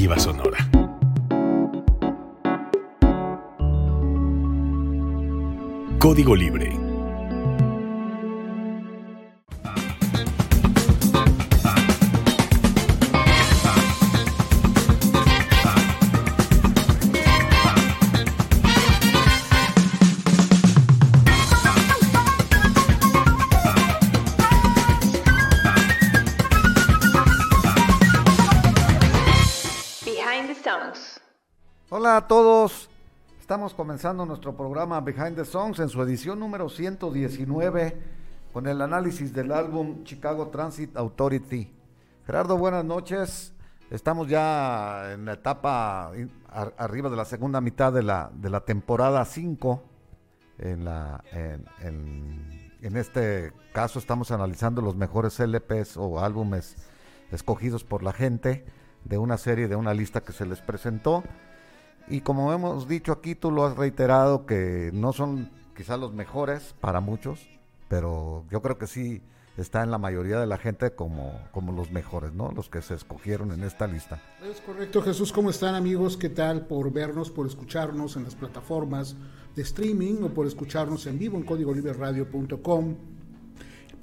alternativa sonora. Código Libre comenzando nuestro programa Behind the Songs en su edición número 119 con el análisis del álbum Chicago Transit Authority. Gerardo, buenas noches. Estamos ya en la etapa arriba de la segunda mitad de la, de la temporada 5. En, la, en, en este caso estamos analizando los mejores LPs o álbumes escogidos por la gente de una serie, de una lista que se les presentó. Y como hemos dicho aquí, tú lo has reiterado, que no son quizás los mejores para muchos, pero yo creo que sí está en la mayoría de la gente como, como los mejores, ¿no? Los que se escogieron en esta lista. Es correcto, Jesús. ¿Cómo están amigos? ¿Qué tal por vernos, por escucharnos en las plataformas de streaming o por escucharnos en vivo en códigoliberradio.com?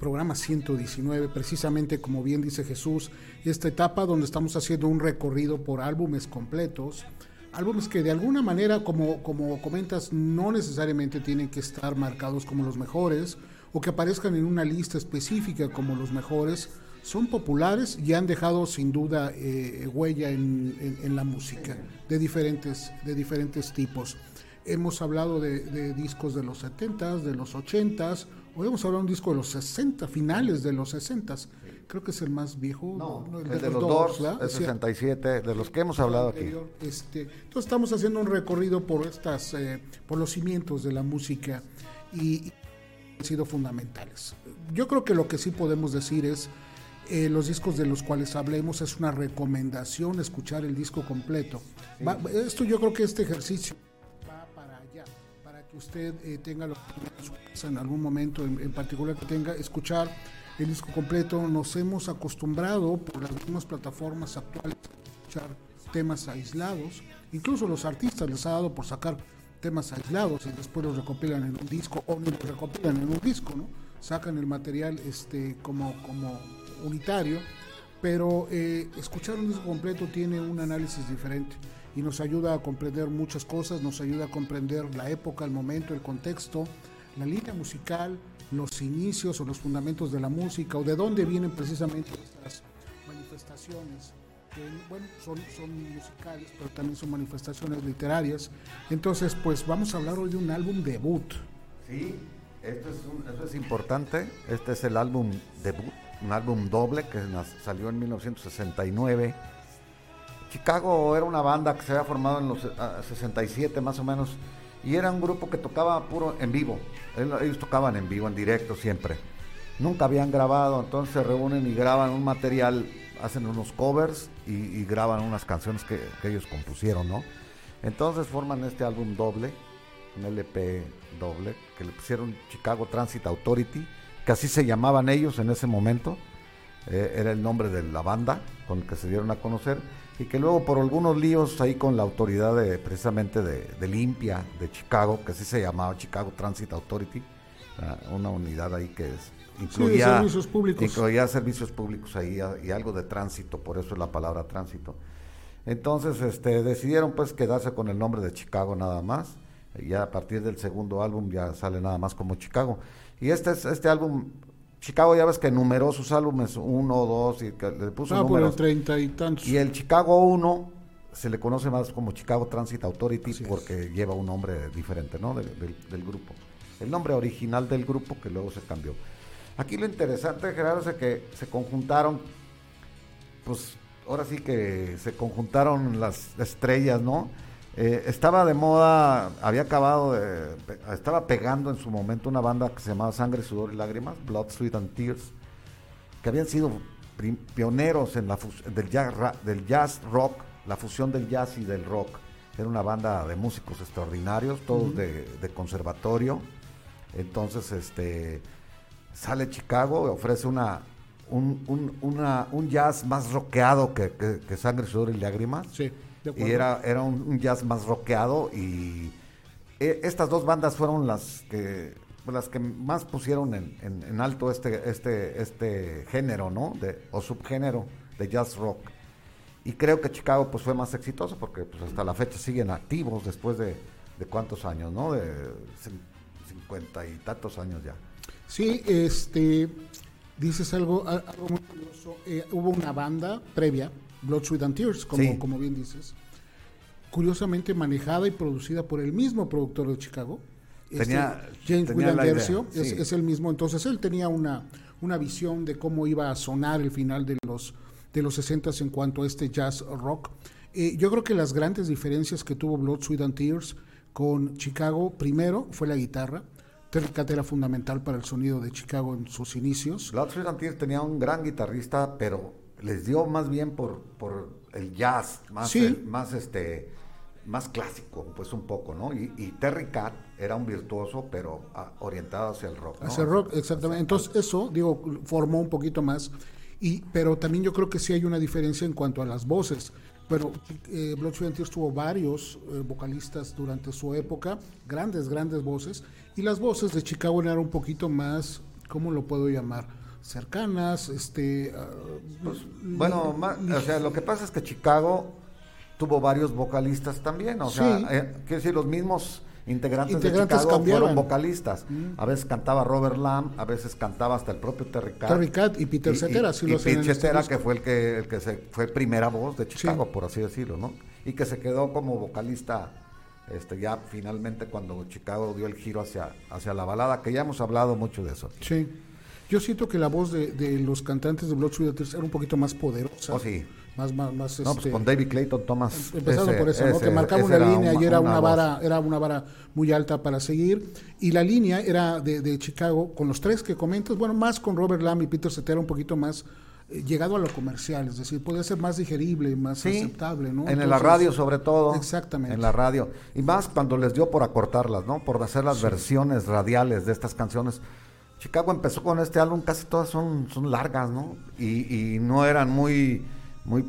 Programa 119, precisamente como bien dice Jesús, esta etapa donde estamos haciendo un recorrido por álbumes completos álbumes que de alguna manera, como, como comentas, no necesariamente tienen que estar marcados como los mejores o que aparezcan en una lista específica como los mejores, son populares y han dejado sin duda eh, huella en, la música de diferentes, de diferentes tipos. Hemos hablado de, discos de los 70s, de los 80s, hoy hemos hablado de un disco de los 60, finales de los 60s creo que es el más viejo. No, el, de, los, dos, el 67, de los que hemos hablado aquí. Este, entonces estamos haciendo un recorrido por estas, eh, por los cimientos de la música y, han sido fundamentales. Yo creo que lo que sí podemos decir es eh, los discos de los cuales hablemos es una recomendación escuchar el disco completo. esto yo creo que este ejercicio va para allá, para que usted eh, tenga lo en algún momento en, en particular que tenga escuchar el disco completo. Nos hemos acostumbrado por las mismas plataformas actuales a escuchar temas aislados. Incluso los artistas les ha dado por sacar temas aislados y después los recopilan en un disco o no los recopilan en un disco, ¿no? Sacan el material este, como, como unitario, pero eh, escuchar un disco completo tiene un análisis diferente y nos ayuda a comprender muchas cosas, nos ayuda a comprender la época, el momento, el contexto, la línea musical, los inicios o los fundamentos de la música o de dónde vienen precisamente estas manifestaciones que bueno, son, son musicales pero también son manifestaciones literarias. Entonces pues vamos a hablar hoy de un álbum debut. Sí esto es, esto es importante. Este es el álbum debut un álbum doble que salió en 1969 Chicago era una banda que se había formado en los 67 ah, más o menos y era un grupo que tocaba puro en vivo. Ellos tocaban en vivo, en directo siempre. Nunca habían grabado, entonces se reúnen y graban un material, hacen unos covers y, graban unas canciones que, ellos compusieron, ¿no? Entonces forman este álbum doble, un LP doble, que le pusieron Chicago Transit Authority, que así se llamaban ellos en ese momento. Eh, era el nombre de la banda con el que se dieron a conocer y que luego por algunos líos ahí con la autoridad de, precisamente de, Limpia de Chicago, que así se llamaba Chicago Transit Authority, una unidad ahí que incluía, servicios públicos. incluía servicios públicos ahí y algo de tránsito, por eso es la palabra tránsito. Entonces este, decidieron pues quedarse con el nombre de Chicago nada más, y ya a partir del segundo álbum ya sale nada más como Chicago. Y este, este álbum Chicago ya ves que numeró sus álbumes, uno, dos, y que le puso ah, números. treinta y tantos. Y el Chicago 1 se le conoce más como Chicago Transit Authority porque lleva un nombre diferente, ¿no? Del, grupo. El nombre original del grupo que luego se cambió. Aquí lo interesante, Gerardo, es que se conjuntaron, pues ahora sí que se conjuntaron las estrellas, ¿no? Eh, estaba de moda, había acabado de, estaba pegando en su momento una banda que se llamaba Sangre, Sudor y Lágrimas, Blood, Sweat and Tears, que habían sido pioneros en la del jazz, del jazz rock, la fusión del jazz y del rock. Era una banda de músicos extraordinarios, todos de, conservatorio. Entonces, este sale Chicago, ofrece una un, un, una, un jazz más rockeado que, que, Sangre, Sudor y Lágrimas. Sí, Y era, era un, jazz más rockeado y eh, estas dos bandas fueron las que las que más pusieron en, en, alto este, este, este género, ¿no? De, o subgénero de jazz rock. Y creo que Chicago pues fue más exitoso porque pues hasta la fecha siguen activos después de, de cuántos años, ¿no? De cincuenta y tantos años ya. Sí, este, dices algo, algo muy curioso. Eh, hubo una banda previa, Blood, Sweat and Tears, como, como bien dices, curiosamente manejada y producida por el mismo productor de Chicago. Este, tenía, James William Gersio, es, el mismo. Entonces él tenía una, una visión de cómo iba a sonar el final de los, de los 60 en cuanto a este jazz rock. Eh, yo creo que las grandes diferencias que tuvo Blood, Sweat and Tears con Chicago, primero fue la guitarra. Terry Cat era fundamental para el sonido de Chicago en sus inicios. Blood, Sweat and Tears tenía un gran guitarrista, pero les dio más bien por, por el jazz, más, más este más clásico, pues un poco, ¿no? Y, Terry Cat era un virtuoso, pero ah, orientado hacia el rock. Hacia el rock, exactamente. Entonces, eso, digo, formó un poquito más. Y, pero también yo creo que sí hay una diferencia en cuanto a las voces. Pero eh, Blood Tears tuvo varios eh, vocalistas durante su época, grandes, grandes voces. Y las voces de Chicago eran un poquito más, ¿cómo lo puedo llamar? Cercanas, este... Ah, pues, bueno, o sea, lo que pasa es que Chicago tuvo varios vocalistas también, o sea, eh, quiero decir, los mismos integrantes, de Chicago fueron vocalistas. Mm. A veces cantaba Robert Lamb, a veces cantaba hasta el propio Terry Cat. Terry Cat y Peter Cetera, sí y, y Peter Cetera, que fue el que, el que se, fue primera voz de Chicago, por así decirlo, ¿no? Y que se quedó como vocalista este, ya finalmente cuando Chicago dio el giro hacia, hacia la balada, que ya hemos hablado mucho de eso. Sí. Yo siento que la voz de, de los cantantes de Blood era un poquito más poderosa. Oh, sí más, más, más no, pues este, con David Clayton Thomas. Empezando por eso, ¿no? que marcaba una línea y era una, vara, era una vara muy alta para seguir. Y la línea era de, de, Chicago, con los tres que comentas, bueno, más con Robert Lamb y Peter Cetera, un poquito más eh, llegado a lo comercial, es decir, puede ser más digerible, más aceptable, ¿no? En la radio sobre todo. Exactamente. En la radio. Y más cuando les dio por acortarlas, ¿no? Por hacer las versiones radiales de estas canciones. Chicago empezó con este álbum, casi todas son, son largas, ¿no? Y, no eran muy muy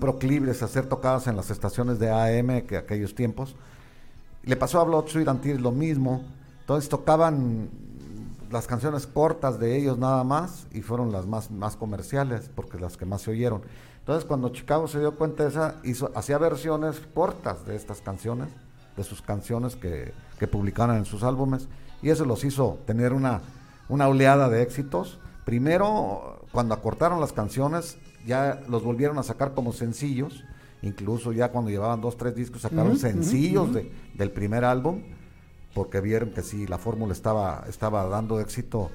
a ser tocadas en las estaciones de AM que aquellos tiempos. Le pasó a Blood, Sweet and Tears lo mismo. Entonces tocaban las canciones cortas de ellos nada más y fueron las más, más comerciales porque las que más se oyeron. Entonces cuando Chicago se dio cuenta de esa, hizo, hacía versiones cortas de estas canciones, de sus canciones que, que publicaron en sus álbumes y eso los hizo tener una, una oleada de éxitos. Primero, cuando acortaron las canciones, ya los volvieron a sacar como sencillos, incluso ya cuando llevaban dos, tres discos sacaron sencillos De, del primer álbum, porque vieron que sí, la fórmula estaba, estaba dando éxito,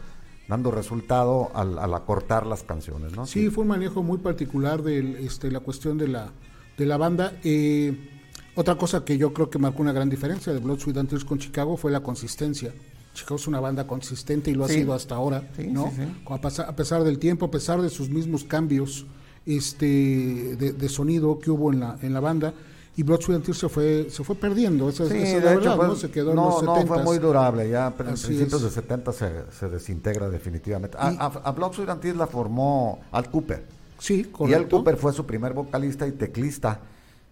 dando resultado al, acortar las canciones, ¿no? Sí, fue un manejo muy particular de este, la cuestión de la, de la banda. Eh, otra cosa que yo creo que marcó una gran diferencia de Blood, Sweat and Tears con Chicago fue la consistencia. Chicago es una banda consistente y lo ha sido hasta ahora, ¿no? a, pesar, del tiempo, a pesar de sus mismos cambios este, de, sonido que hubo en la, en la banda y Blood, Sweat se fue, se fue perdiendo. Esa, esa la verdad, ¿no? Se quedó en los no, fue muy durable. Ya en principios de 70 se, se, desintegra definitivamente. A, a, Blood, Sweat la formó Al Cooper. Sí, correcto. Y Al Cooper fue su primer vocalista y teclista.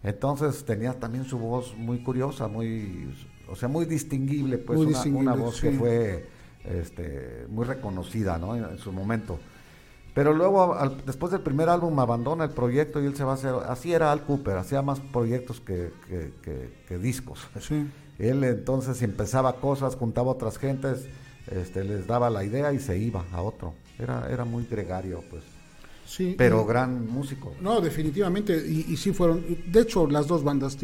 Entonces tenía también su voz muy curiosa, muy, o sea, muy distinguible, pues una, voz que fue este, muy reconocida, ¿no? En, su momento. Pero luego, después del primer álbum, abandona el proyecto y él se va a hacer. Así era Al Cooper, hacía más proyectos que, que, discos. Él entonces empezaba cosas, juntaba a otras gentes, este, les daba la idea y se iba a otro. Era, era muy gregario, pues. Sí, pero gran músico. No, definitivamente, y, y, sí fueron, de hecho las dos bandas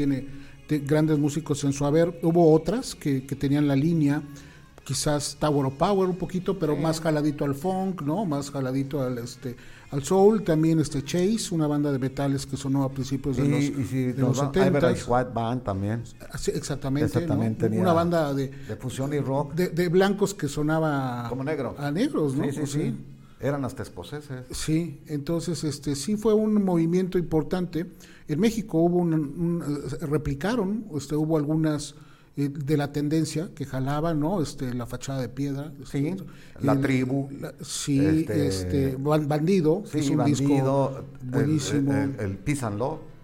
grandes músicos en su haber, hubo otras que, que tenían la línea quizás Tower of Power un poquito, pero más jaladito al funk, ¿no? Más jaladito al este al soul, también este Chase, una banda de metales que sonó a principios de los, y de los 70 White Band también. exactamente, una banda de, de fusión y rock. De, blancos que sonaba como negro. A negros, ¿no? Sí, sí, sí. Eran hasta escoceses. Sí, entonces este sí fue un movimiento importante. En México hubo un, replicaron, este, hubo algunas eh, de la tendencia que jalaba, ¿no? Este, la fachada de piedra. Sí, la tribu. sí, este, este Bandido, sí, es un disco buenísimo. El, el, el,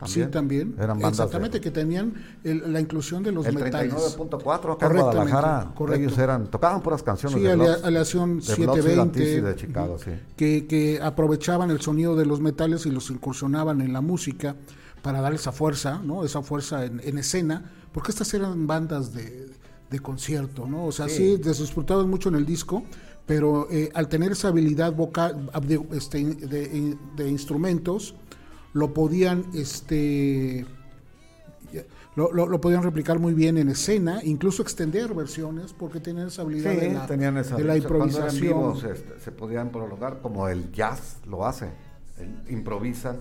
Sí, también. Eran Exactamente, que tenían la inclusión de los el metales. 39.4 acá en Guadalajara. Ellos eran, tocaban puras canciones sí, de aleación 720. de Chicago, sí. que, que aprovechaban el sonido de los metales y los incursionaban en la música para dar esa fuerza, ¿no? Esa fuerza en, escena, porque estas eran bandas de, de concierto, ¿no? O sea, sí, sí mucho en el disco, pero eh, al tener esa habilidad vocal de, este, de, de instrumentos, lo podían este lo, lo, podían replicar muy bien en escena, incluso extender versiones porque tenían esa habilidad de, la, tenían esa, de la improvisación. se, se, podían prolongar como el jazz lo hace, improvisan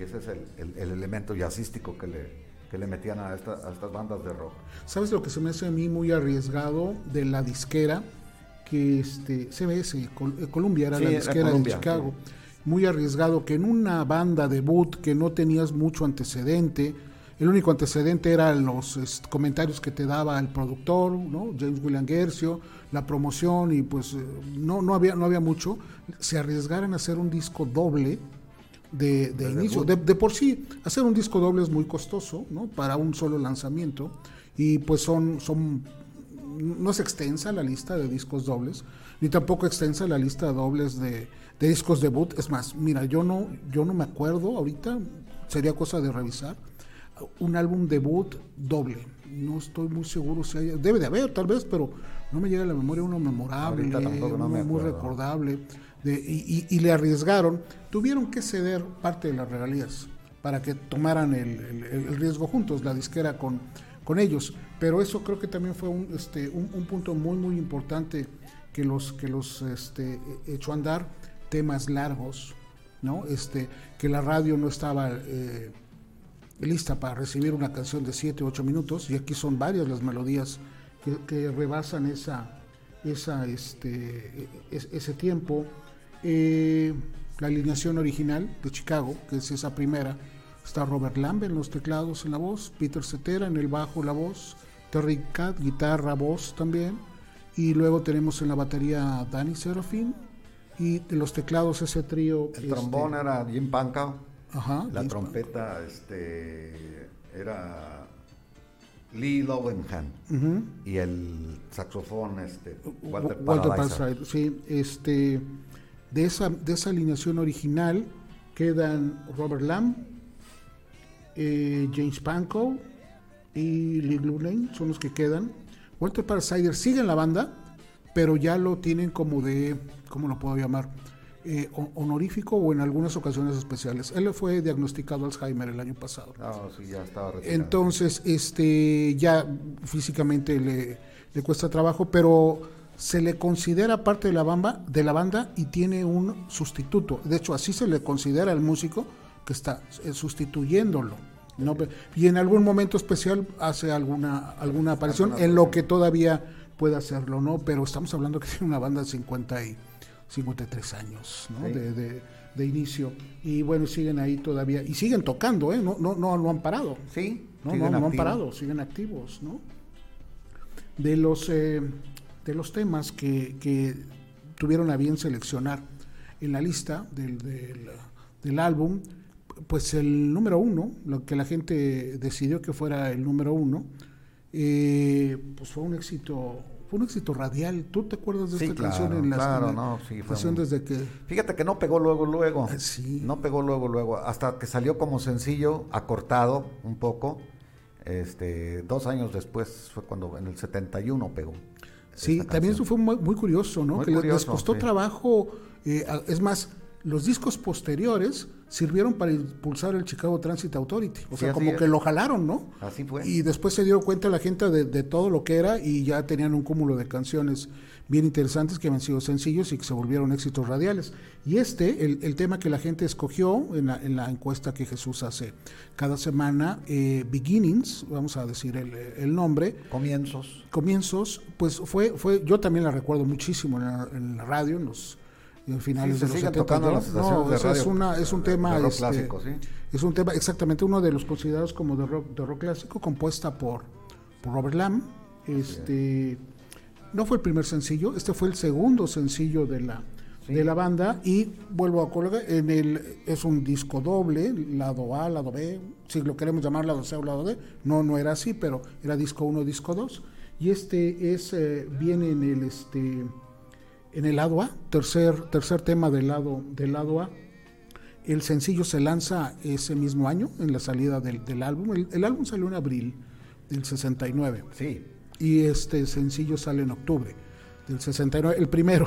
y ese es el, el, elemento jazzístico que le, que le metían a, estas bandas de rock. ¿Sabes lo que se me hace a mí muy arriesgado de la disquera? Que este, CBS, Columbia era la disquera de Chicago muy arriesgado que en una banda debut que no tenías mucho antecedente, el único antecedente eran los comentarios que te daba el productor, ¿no? James William Gercio, la promoción y pues eh, no, no, había, no había mucho, se arriesgaran a hacer un disco doble de, inicio. De, por sí, hacer un disco doble es muy costoso, ¿no? Para un solo lanzamiento y pues son, son no es extensa la lista de discos dobles, ni tampoco extensa la lista de dobles de, de discos debut. Es más, mira, yo no, yo no me acuerdo ahorita, sería cosa de revisar, un álbum debut doble. No estoy muy seguro si hay, debe de haber tal vez, pero no me llega a la memoria uno memorable, muy recordable. De, y, le arriesgaron, tuvieron que ceder parte de las regalías para que tomaran el, riesgo juntos, la disquera con, con ellos. Pero eso creo que también fue un, este, un, punto muy, muy importante que los, que los este, echó a andar temas largos, ¿no? Este, que la radio no estaba eh, lista para recibir una canción de 7 o 8 minutos, y aquí son varias las melodías que, rebasan esa, esa, este, ese tiempo. Eh, la alineación original de Chicago, que es esa primera, está Robert Lamb en los teclados en la voz, Peter Cetera en el bajo la voz, Terry Cat, guitarra, voz también, y luego tenemos en la batería Danny Serafin, y de los teclados ese trío. El trombón este, era Jim Pankow. Ajá. La trompeta este, era Lee Lowenhan. Y el saxofón este, Walter, Walter Sí, este, de, esa, de esa alineación original quedan Robert Lamb, eh, James Pankow y Lee Lulane, son los que quedan. Walter Parasider sigue en la banda, pero ya lo tienen como de ¿cómo lo puedo llamar? Eh, honorífico o en algunas ocasiones especiales. Él fue diagnosticado Alzheimer el año pasado. Ah, sí, ya estaba Entonces, este, ya físicamente le, le, cuesta trabajo, pero se le considera parte de la, banda, de la banda y tiene un sustituto. De hecho, así se le considera al músico que está eh, sustituyéndolo. ¿no? Y en algún momento especial hace alguna, alguna aparición en lo que todavía puede hacerlo, ¿no? Pero estamos hablando que tiene una banda de 50 y 53 años ¿no? de, de, inicio. Y bueno, siguen ahí todavía. Y siguen tocando, ¿eh? No, no, no, no han parado. Sí, no, no, no, han parado, siguen activos, ¿no? De los, eh, de los temas que, que, tuvieron a bien seleccionar en la lista del, del, álbum, pues el número uno, lo que la gente decidió que fuera el número uno, eh, pues fue un éxito fue un éxito radial. ¿Tú te acuerdas de esta canción en la Claro, no, sí, fue desde que Fíjate que no pegó luego luego. Ah, sí. No pegó luego luego hasta que salió como sencillo acortado un poco. Este, dos años después fue cuando en el 71 pegó. Sí, también eso fue muy, curioso, ¿no? que les costó trabajo, eh, es más, los discos posteriores sirvieron para impulsar el Chicago Transit Authority. O sea, como que lo jalaron, ¿no? Así fue. Y después se dio cuenta la gente de, todo lo que era y ya tenían un cúmulo de canciones bien interesantes que habían sido sencillos y que se volvieron éxitos radiales. Y este, el, tema que la gente escogió en la, encuesta que Jesús hace cada semana, eh, Beginnings, vamos a decir el, nombre. Comienzos. Comienzos, pues fue, fue yo también la recuerdo muchísimo en la, en la radio, en los finales de los 70. No, es, una, es un tema. Este, clásico, ¿sí? Es un tema, exactamente, uno de los considerados como de rock, de rock clásico, compuesta por, por Robert Lamb. Este, no fue el primer sencillo, este fue el segundo sencillo de la, de la banda y vuelvo a colgar, en el, es un disco doble, lado A, lado B, si lo queremos llamar lado C o lado D, no, no era así, pero era disco 1, disco 2 y este es, eh, viene en el, este, en el lado A, tercer, tercer tema del lado, del lado A. El sencillo se lanza ese mismo año, en la salida del, del álbum. El, el, álbum salió en abril del 69. Sí. Y este sencillo sale en octubre del 69, el primero.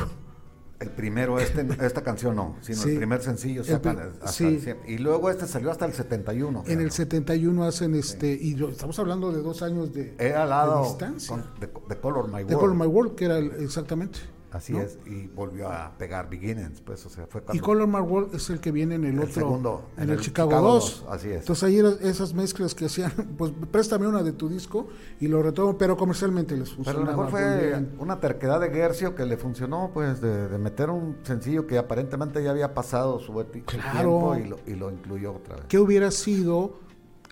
El primero, este, esta canción no, sino sí. el primer sencillo sacan hasta sí. el, y luego este salió hasta el 71. En el 71 hacen este, y estamos hablando de dos años de, era al lado de distancia. Con, de, de, Color My World. De Color My World, que era el, exactamente. Así ¿no? es, y volvió a pegar Beginnings, pues, o sea, fue Y Color My World es el que viene en el, el otro, segundo, en, el, Chicago, Chicago 2. 2. Así es. Entonces ahí esas mezclas que hacían, pues préstame una de tu disco y lo retomo, pero comercialmente les funcionó. Pero a lo mejor fue una terquedad de Gercio que le funcionó, pues, de, de, meter un sencillo que aparentemente ya había pasado su, claro. tiempo y lo, y lo incluyó otra vez. ¿Qué hubiera sido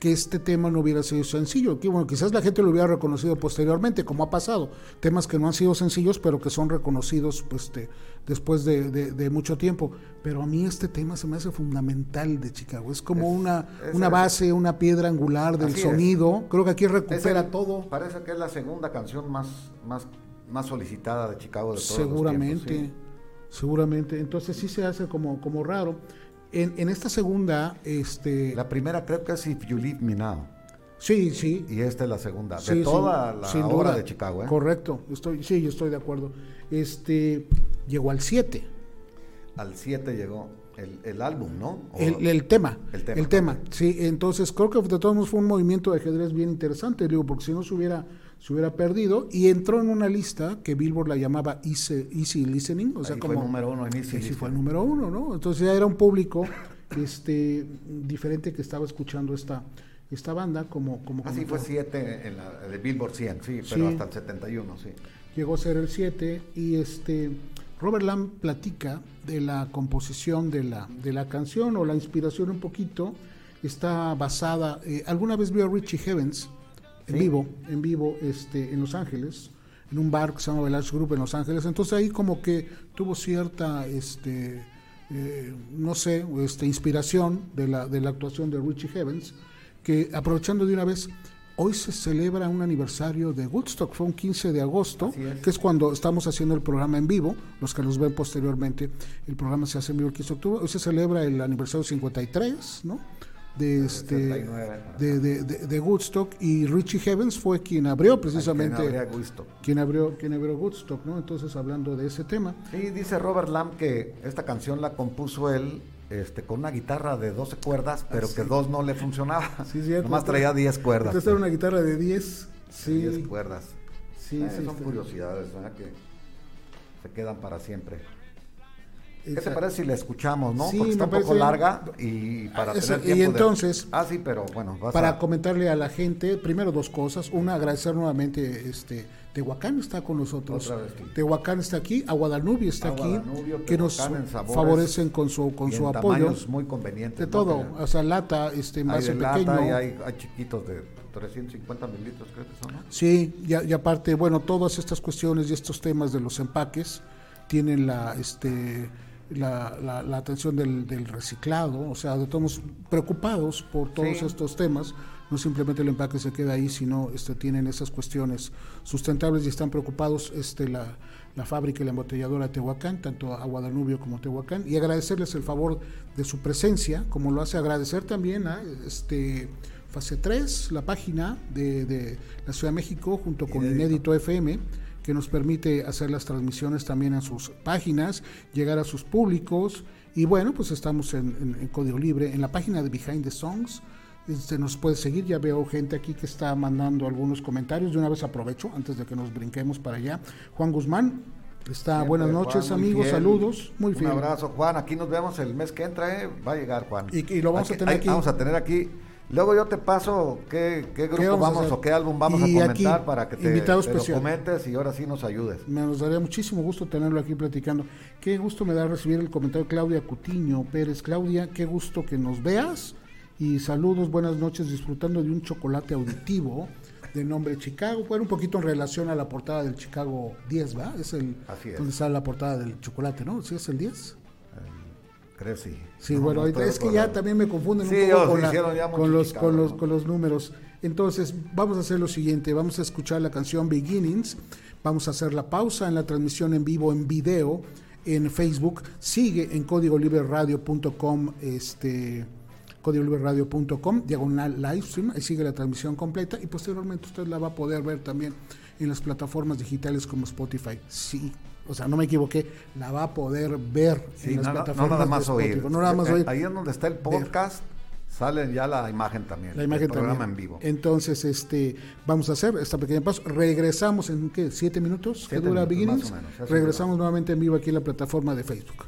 que este tema no hubiera sido sencillo. Que bueno, quizás la gente lo hubiera reconocido posteriormente, como ha pasado. Temas que no han sido sencillos, pero que son reconocidos pues, de, después de, de, de, mucho tiempo. Pero a mí este tema se me hace fundamental de Chicago. Es como es, una, es una base, una piedra angular del sonido. Creo que aquí recupera el, todo. Parece que es la segunda canción más, más, más solicitada de Chicago de todos Seguramente. Los tiempos, sí. Seguramente. Entonces sí se hace como, como raro. En, en, esta segunda, este... La primera creo que es If You Leave Me Now. Sí, sí. Y esta es la segunda. Sí, de toda sin, la sin obra duda. de Chicago, ¿eh? Correcto. Estoy, sí, yo estoy de acuerdo. Este, llegó al 7. Al 7 llegó el, el, álbum, ¿no? El, tema. El tema. El tema, sí. Entonces creo que de todos modos fue un movimiento de ajedrez bien interesante, digo, porque si no se hubiera se hubiera perdido y entró en una lista que Billboard la llamaba Easy, easy Listening, o sea, Ahí como fue número uno en Easy, sí, fue el número uno, ¿no? Entonces ya era un público este diferente que estaba escuchando esta esta banda como como así fue 7 en la de Billboard 100 sí pero sí. hasta el 71 sí. Llegó a ser el 7 y este Robert Lamb platica de la composición de la de la canción o la inspiración un poquito. Está basada eh, alguna vez vio a Richie Heavens en Sí. vivo en vivo este en Los Ángeles en un bar que se llama Village Group en Los Ángeles entonces ahí como que tuvo cierta este eh, no sé, este, inspiración de la, de la actuación de Richie Heavens, que aprovechando de una vez, hoy se celebra un aniversario de Woodstock, fue un 15 de agosto, es. que es cuando estamos haciendo el programa en vivo, los que nos ven posteriormente, el programa se hace en vivo el 15 de octubre, hoy se celebra el aniversario 53, ¿no? De, este, de, de, de, de, Woodstock y Richie Heavens fue quien abrió precisamente quien, abrió quien abrió Woodstock no entonces hablando de ese tema sí dice Robert Lamb que esta canción la compuso él este, con una guitarra de 12 cuerdas, pero Ah, que dos no le funcionaba. Sí. Nomás traía 10 cuerdas. Esta era una guitarra de 10. Sí. 10 cuerdas. Sí, eh, son curiosidades ¿verdad? que se quedan para siempre. ¿Qué te parece si la escuchamos, no? Sí, Porque está un poco larga y para eso- tener y tiempo de- entonces, Ah, sí, pero bueno, vas Para a... comentarle a la gente, primero dos cosas. Una, agradecer nuevamente, este, Tehuacán está con nosotros. Otra vez, sí. Tehuacán está aquí, Aguadanubio está Ah, aquí, que nos favorecen con su, con y su en apoyo. muy convenientes. De ¿no? todo, Que o sea, lata, este, hay de pequeño. lata y hay, hay chiquitos de 350 mililitros, creo que son, ¿no? Sí, y, y aparte, bueno, todas estas cuestiones y estos temas de los empaques tienen la, este, la, la- la atención del, del reciclado, o sea, estamos preocupados por todos Sí. estos temas. No simplemente el empaque se queda ahí, sino este, tienen esas cuestiones sustentables y están preocupados este, la, la fábrica y la embotelladora de Tehuacán, tanto a Guadadanubio como Tehuacán, y agradecerles el favor de su presencia, como lo hace agradecer también a este, Fase 3, la página de, de la Ciudad de México, junto con Inédito. Inédito FM, que nos permite hacer las transmisiones también en sus páginas, llegar a sus públicos. Y bueno, pues estamos en, en- en Código Libre, en la página de Behind the Songs. Este, nos puede seguir, ya veo gente aquí que está mandando algunos comentarios. De una vez aprovecho, antes de que nos brinquemos para allá. Juan Guzmán, está Siempre, buenas noches, amigos, fiel. saludos, muy fiel. Un abrazo, Juan. Aquí nos vemos el mes que entra, ¿eh? Va a llegar, Juan. Y- y lo vamos a tener aquí. Vamos a tener aquí. Luego yo te paso qué, qué grupo vamos o qué álbum vamos Y a aquí, comentar para que te, te lo comentes y ahora sí nos ayudes. Me nos daría muchísimo gusto tenerlo aquí platicando. Qué gusto me da recibir el comentario de Claudia Cutiño Pérez. Claudia, qué gusto que nos veas. Y saludos, buenas noches, disfrutando de un chocolate auditivo. de nombre Chicago. Bueno, un poquito en relación a la portada del Chicago 10, ¿va? Es el Así es. donde está la portada del chocolate, ¿no? ¿Sí es el 10? Creo sí. Sí, No, bueno, no es que ya también me confunden Sí, un poco con, la- con los, con, los, con los números. Entonces, vamos a hacer lo siguiente, vamos a escuchar la canción Beginnings, vamos a hacer la pausa en la transmisión en vivo, en video, en Facebook, sigue en códigolibreradio.com, este códigolibreradio.com, diagonal live stream, ahí sigue la transmisión completa y posteriormente usted la va a poder ver también en las plataformas digitales como Spotify. Sí, o sea, no me equivoqué, la va a poder ver Sí, en las no, no- no plataformas nada de más Spotify, oír. no nada más Eh, oír. Ahí es donde está el podcast, sale ya la imagen también. La imagen el programa también. en vivo. Entonces, este, vamos a hacer esta pequeña pausa. Regresamos en ¿qué? ¿Siete minutos? que Siete dura minutos, Beginnings? menos, Regresamos nuevamente en vivo aquí en la plataforma de Facebook.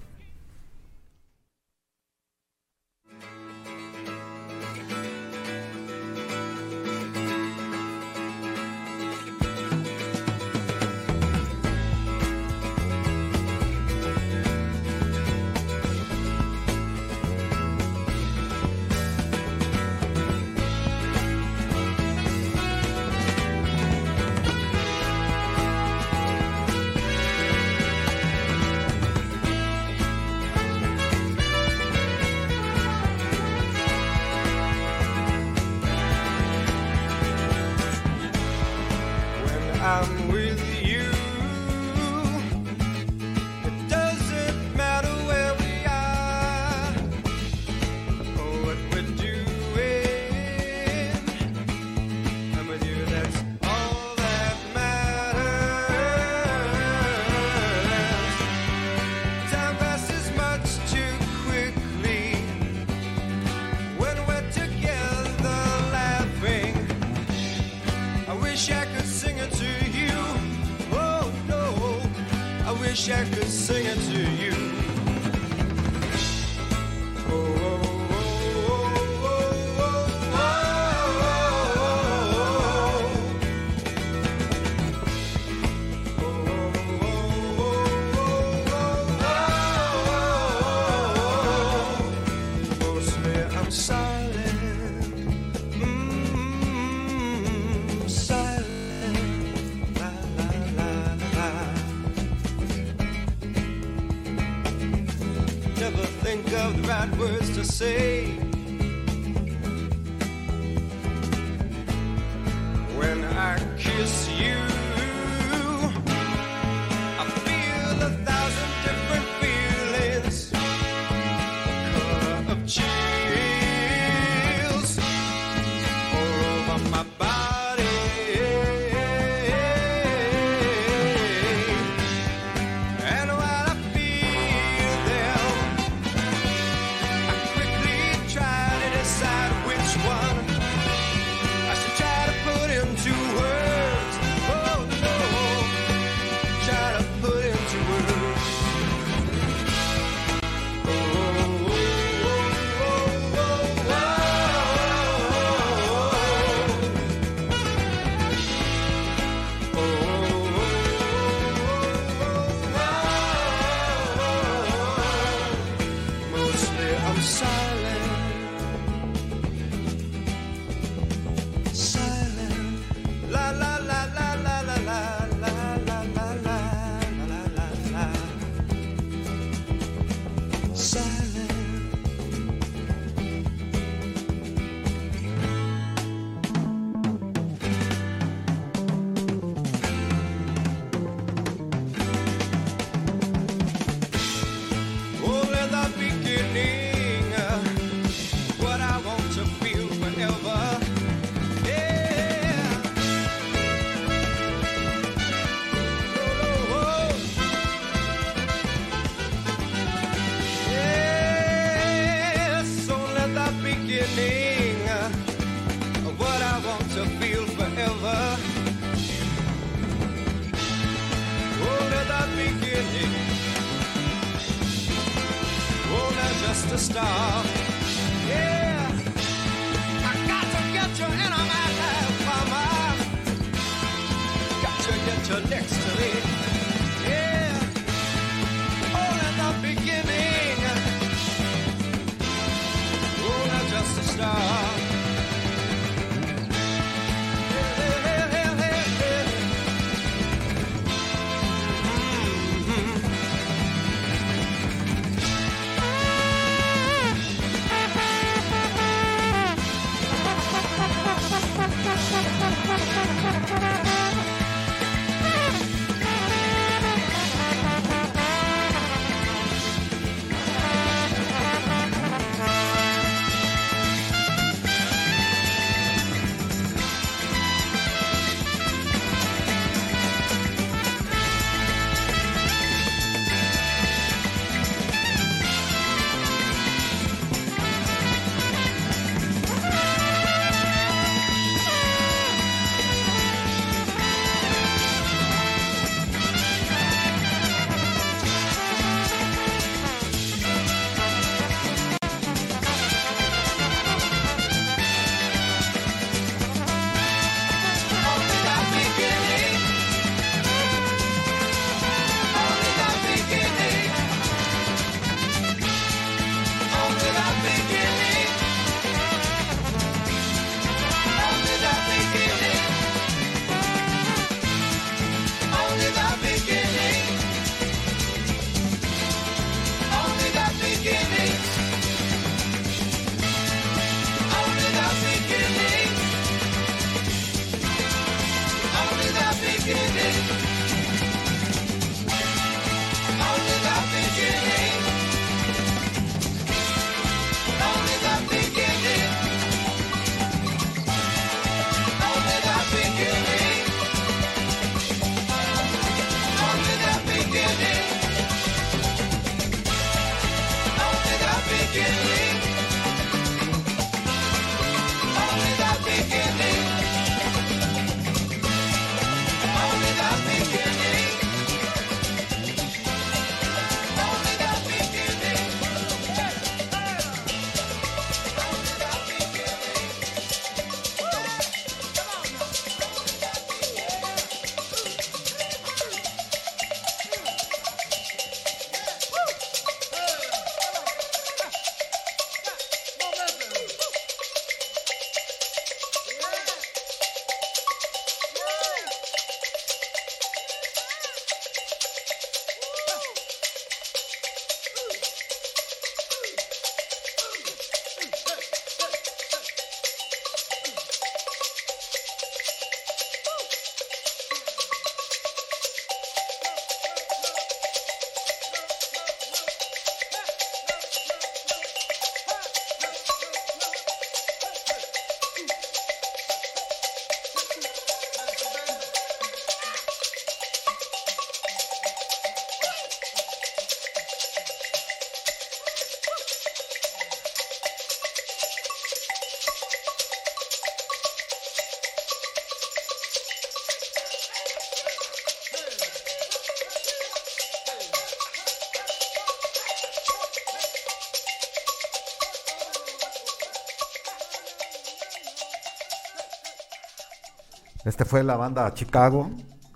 Este fue la banda Chicago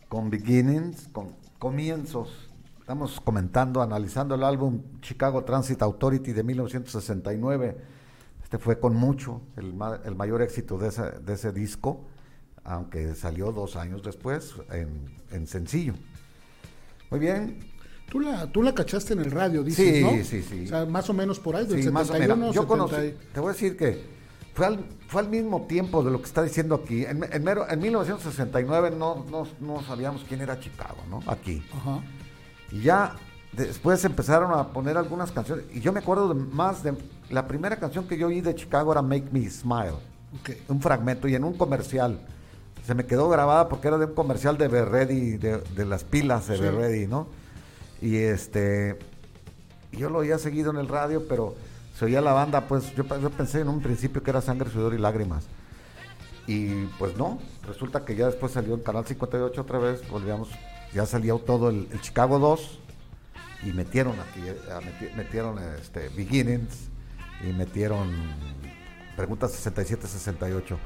con Beginnings, con comienzos. Estamos comentando, analizando el álbum Chicago Transit Authority de 1969. Este fue con mucho el, ma- el mayor éxito de ese, de ese disco, aunque salió dos años después en, en sencillo. Muy bien, Tú la, tú la cachaste en el radio, dices, Sí, ¿no? sí, sí. O sea, más o menos por ahí, del Sí, más o menos. 71, Yo conocí, 70 te voy a decir que fue al, fue al mismo tiempo de lo que está diciendo aquí. En, en mero- en 1969 no, no, no sabíamos quién era Chicago, ¿no? Aquí. Y ya después empezaron a poner algunas canciones. Y yo me acuerdo de más de... La primera canción que yo oí de Chicago era Make Me Smile. Ok. Un fragmento y en un comercial. Se me quedó grabada porque era de un comercial de Berredi, de, de las pilas de Sí. Berredi, ¿no? Y este... Yo lo oía seguido en el radio, pero se oía la banda, pues yo, yo pensé en un principio que era Sangre, Sudor y Lágrimas. Y pues no, resulta que ya después salió en Canal 58 otra vez, volvíamos, ya salió todo el, el Chicago 2 y metieron aquí, eh, metieron este Beginnings y metieron Preguntas 67-68.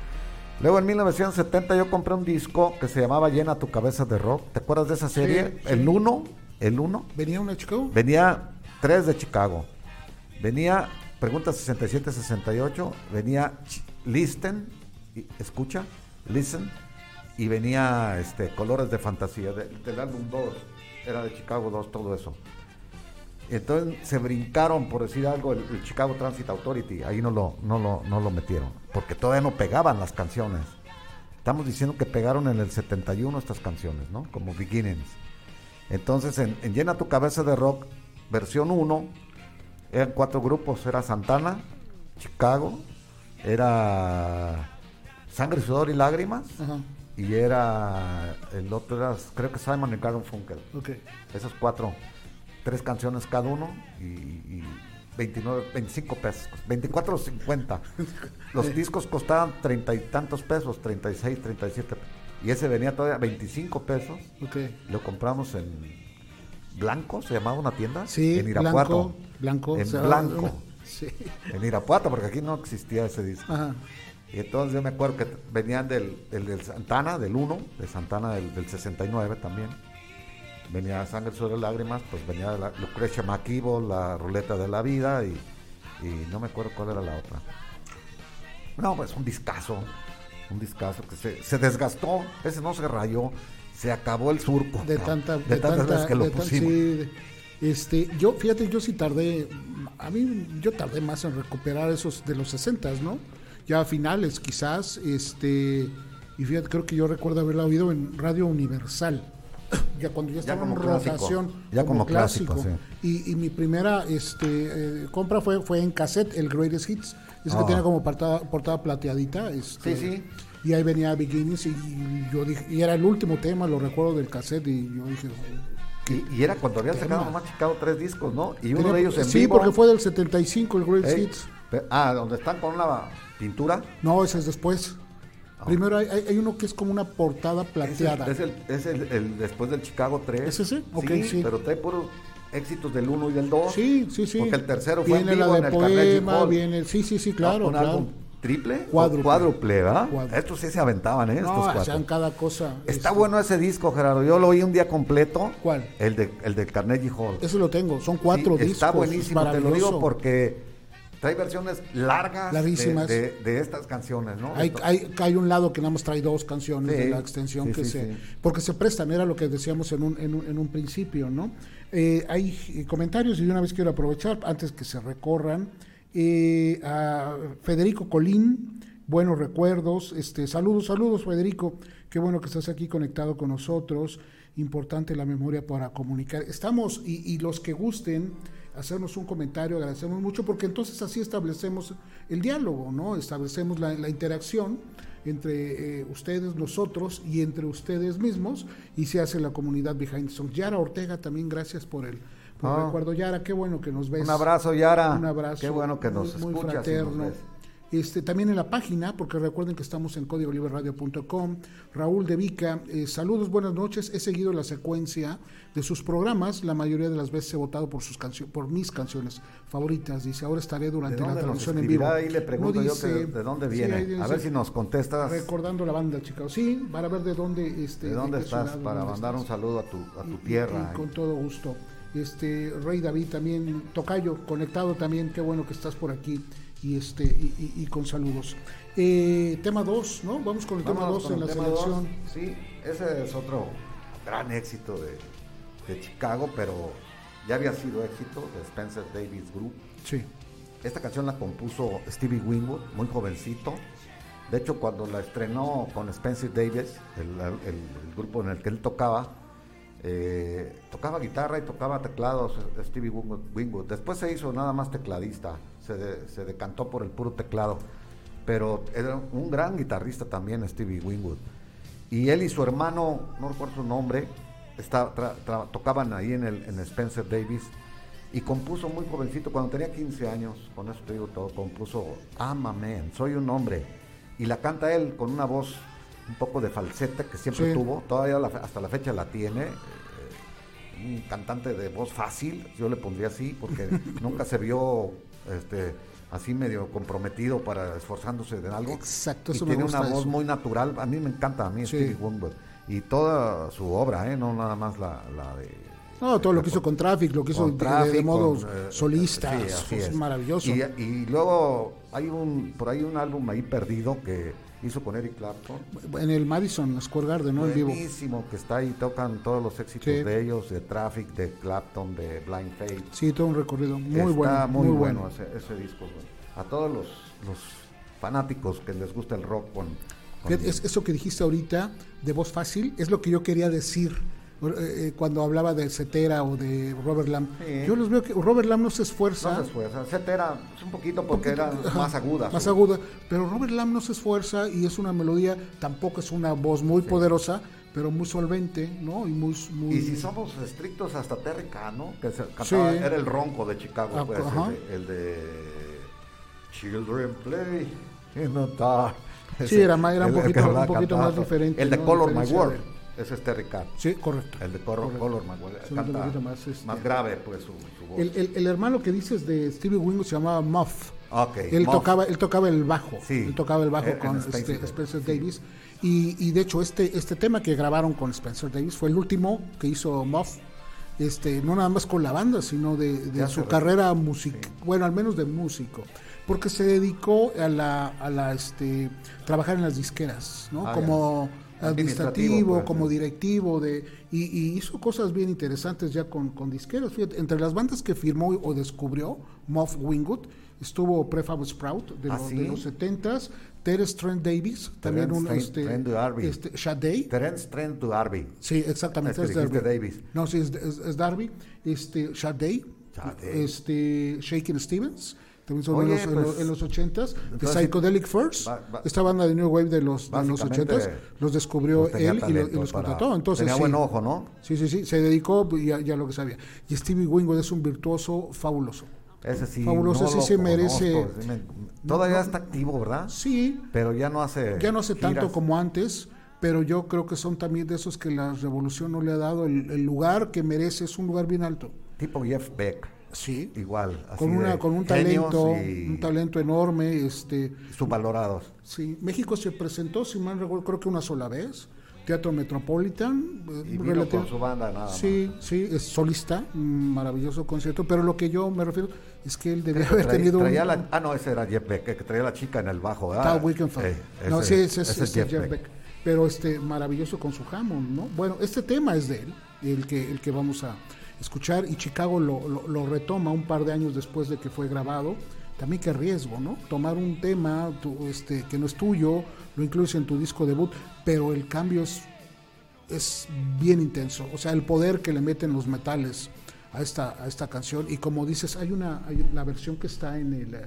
Luego en 1970 yo compré un disco que se llamaba Llena tu cabeza de rock. ¿Te acuerdas de esa serie? sí. El 1, el 1. ¿Venía una Chicago? Venía 3 de Chicago. Venía Pregunta 67-68. Venía Listen, escucha, Listen. Y venía este, Colores de Fantasía, de- del álbum 2. Era de Chicago 2, todo eso. Entonces se brincaron, por decir algo, el, el Chicago Transit Authority. Ahí no lo, no, lo, no lo metieron. Porque todavía no pegaban las canciones. Estamos diciendo que pegaron en el 71 estas canciones, ¿no? Como Beginnings. Entonces, en, en Llena tu cabeza de rock, versión 1, eran cuatro grupos. Era Santana, Chicago, era Sangre, Sudor y Lágrimas. Ajá. Y era, el otro era, creo que Simon y Garfunkel. Ok. Esos cuatro, tres canciones cada uno y, y 29, 25 pesos, 24.50. Los discos costaban treinta y tantos pesos, 36, 37. Y ese venía todavía 25 pesos. Ok. Lo compramos en Blanco, se llamaba una tienda. Sí, en Irapuato. Blanco. Blanco. En Blanco. una- Sí. En Irapuato, porque aquí no existía ese disco. Ajá. Y entonces yo me acuerdo que venían del, del, del Santana, del 1, de Santana del, del 69 también. Venía Sangre sobre Lágrimas, pues venía la, Lucrecia Maquivo, la Ruleta de la Vida y, y no me acuerdo cuál era la otra. No, pues un discazo, un discazo que se, se desgastó, ese no se rayó, se acabó el surco. de tanta, de tantas que lo de tan- pusimos. sí, de- este, yo, fíjate, yo sí tardé, a mí, yo tardé más en recuperar esos de los 60 ¿no? Ya a finales, quizás, este, y fíjate, creo que yo recuerdo haberla oído en Radio Universal, ya cuando ya estaba en como clásico, rotación, ya como clásico, y, y mi primera este, eh, compra fue, fue en cassette, el Greatest Hits, ese que Ah. tiene como portada, portada plateadita, este, Sí, sí. Y ahí venía Beginnings y, y yo dije, y era el último tema, lo recuerdo del cassette y yo dije, Y, y era cuando habían sacado nomás Chicago tres discos, ¿no? Y uno Tenía- de ellos en sí, vivo. porque fue del 75 el Great Hits. ah, donde están con una pintura. No, ese es después. Primero hay, hay- uno que es como una portada Es el, plateada. es el- es el- el después del Chicago 3. ¿Es ese? Ok, sí. pero trae puros éxitos del 1 y del 2. Sí, sí, sí. Porque el tercero fue viene en vivo la en de el Carnegie poema, Hall. viene, sí, sí, sí, claro, un claro. álbum triple Cuádruple. cuádruple, ¿verdad? Cuádruple. Estos sí se aventaban, ¿eh? Estos cuatro. hacían cada cosa. Está este, bueno ese disco, Gerardo. Yo lo oí un día completo. ¿Cuál? El de, el de Carnegie Hall. Ese lo tengo, son cuatro Sí, discos. Está buenísimo, te lo digo porque trae versiones largas de, Larguísimas. de- de estas canciones, ¿no? Hay, hay, hay un lado que nada más trae dos canciones Sí, de la extensión sí, que sí, se porque se prestan era lo que decíamos en un, en un, en un principio no Eh, hay eh, comentarios y de una vez quiero aprovechar antes que se recorran eh, a Federico Colín buenos recuerdos este saludos saludos Federico qué bueno que estás aquí conectado con nosotros importante la memoria para comunicar estamos y, y los que gusten hacernos un comentario, agradecemos mucho porque entonces así establecemos el diálogo, ¿no? Establecemos la, interacción entre eh, ustedes, nosotros y entre ustedes mismos y se hace la comunidad Behind the Songs. Yara Ortega también gracias por el, por Ah. recuerdo. Yara, qué bueno que nos ves. Un abrazo, Yara. Un abrazo. Qué bueno que nos muy, muy escuchas y nos fraterno. ves. Este, también en la página, porque recuerden que estamos en códigoliberradio.com. Raúl de Vica, eh, saludos, buenas noches. He seguido la secuencia de sus programas. La mayoría de las veces he votado por sus canciones, por mis canciones favoritas. Dice, ahora estaré ¿De durante la transmisión en vivo. Ahí le pregunto No yo dice- que de dónde sí, viene. a ver si nos contestas Recordando la banda, chicos. Sí, para ver de dónde, este, de dónde estás ciudad, para dónde mandar un saludo a tu, a tu Y- tierra. y con todo gusto. Este Rey David también, Tocayo, conectado también, qué bueno que estás por aquí y este y, y- y con saludos. Eh, tema 2, ¿no? Vamos con el tema Vámonos 2 con en el la dos. selección. Sí, ese es otro gran éxito de, de Chicago, pero ya había sido éxito de Spencer Davis Group. Sí. Esta canción la compuso Stevie Winwood, muy jovencito. De hecho, cuando la estrenó con Spencer Davis, el, el- el grupo en el que él tocaba, eh, tocaba guitarra y tocaba teclados Stevie Winwood. Después se hizo nada más tecladista, se, de- se decantó por el puro teclado. Pero era un gran guitarrista también Stevie Winwood. Y él y su hermano, no recuerdo su nombre, está- tocaban ahí en, el, en Spencer Davis y compuso muy jovencito, cuando tenía 15 años, con eso te digo todo, compuso I'm a Man, soy un hombre. Y la canta él con una voz un poco de falsete que siempre Sí. tuvo, todavía la hasta la fecha la tiene. eh, un cantante de voz fácil, yo le pondría así, porque nunca se vio este, así medio comprometido para esforzándose de algo. Exacto, Y eso me tiene gusta una voz muy natural, a mí me encanta, a mí Sí. Stevie Wonder. Y toda su obra, ¿eh? no nada más la, la de... No, todo lo que hizo con Traffic, lo que hizo de- Traffic, de, de modo con, eh, solista, sí, así es, es. maravilloso. Y, y luego hay un por ahí un álbum ahí perdido que hizo con Eric Clapton. en el Madison Square Garden, ¿no? En vivo. Buenísimo, que está ahí, tocan todos los éxitos Sí. de ellos, de Traffic, de Clapton, de Blind Faith. Sí, todo un recorrido muy Está bueno, muy, muy, bueno, bueno. ese, ese disco. A todos los, los fanáticos que les gusta el rock con... con- es- eso que dijiste ahorita de voz fácil es lo que yo quería decir eh, eh, cuando hablaba de Cetera o de Robert Lamb. Sí. Yo los veo que Robert Lamb no se esfuerza. no se esfuerza. Zeta era pues, un poquito porque poquito, era más aguda. Más aguda. Pero Robert Lamb no se esfuerza y es una melodía, tampoco es una voz muy poderosa, pero muy solvente, ¿no? Y muy. muy Y si somos estrictos hasta Terry Cano, que se cantaba, Sí. era el ronco de Chicago, Ah, pues, el de, el de Children Play in the Dark. Sí, era más- era un poquito- un más diferente, El de ¿no? Color My World, es Terry Cano. Sí, correcto. El de Color, canta más, este- más grave, pues, su, su voz. El, el- el hermano que dices de Stevie Winwood se llamaba Muff. Ok, Él Muff. tocaba, él tocaba el bajo. Sí. Él tocaba el bajo En- en con Spencer este, Davis. Y, y de hecho, este, este tema que grabaron con Spencer Davis fue el último que hizo Muff. Este, no nada más con la banda, sino de, su carrera música, bueno, al menos de músico, porque se dedicó a la, a la este, trabajar en las disqueras, ¿no? Ah, como ya. Administrativo, Administrativo, pues, como directivo de y, y hizo cosas bien interesantes ya con, con disqueras. Fíjate, entre las bandas que firmó o descubrió, Moff Wingwood, estuvo Prefab Sprout de, Ah, los, ¿sí? de los 70s, Terence Trent Davis, también Terence un este, Trent D'Arby. este. Terence Trent D'Arby. Sí, exactamente. Es que dijiste Davis. No, sí, es, es- es Darby. Este, Sade. Sade. Este, Shakin' Stevens. También sonó Oye, en, los, pues, en los 80s. The Psychedelic First, va- va- esta banda de New Wave de los, de los Básicamente, 80s, los descubrió pues, él y, lo- y los contrató. Entonces, tenía sí. buen ojo, ¿no? Sí, sí, sí, se dedicó ya, ya lo que sabía. Y Stevie Winwood es un virtuoso fabuloso. Ese sí. Fabuloso, no ese lo se merece- sí todavía está activo, ¿verdad? Sí, Pero ya no hace. ya no hace tanto como antes, pero yo creo que son también de esos que la revolución no le ha dado el, el lugar que merece, es un lugar bien alto. Tipo Jeff Beck. Sí, Igual. así con, una, con un talento, un talento enorme. Este, Subvalorados. sí, México se presentó, si mal recuerdo, creo que una sola vez. Teatro Metropolitan. eh, Y vino con su banda nada más. Sí, sí, es solista, maravilloso concierto, pero lo que yo me refiero es que él debía haber Traía- tenido traía un, la- ah, no, ese era Jeff Beck, que traía la chica en el bajo, ¿verdad? Carl Wickenfeld. Eh, no, ese- sí, ese, es- ese es ese es Jeff Beck. Pero este maravilloso con su Hammond, ¿no? Bueno, este tema es de él, el que, el que vamos a escuchar, y Chicago lo, lo- retoma un par de años después de que fue grabado. También qué riesgo, ¿no? Tomar un tema este, que no es tuyo, lo incluyes en tu disco debut, pero el cambio es, es bien intenso. O sea, el poder que le meten los metales a esta, a esta canción. Y como dices, hay una, la versión que está en el,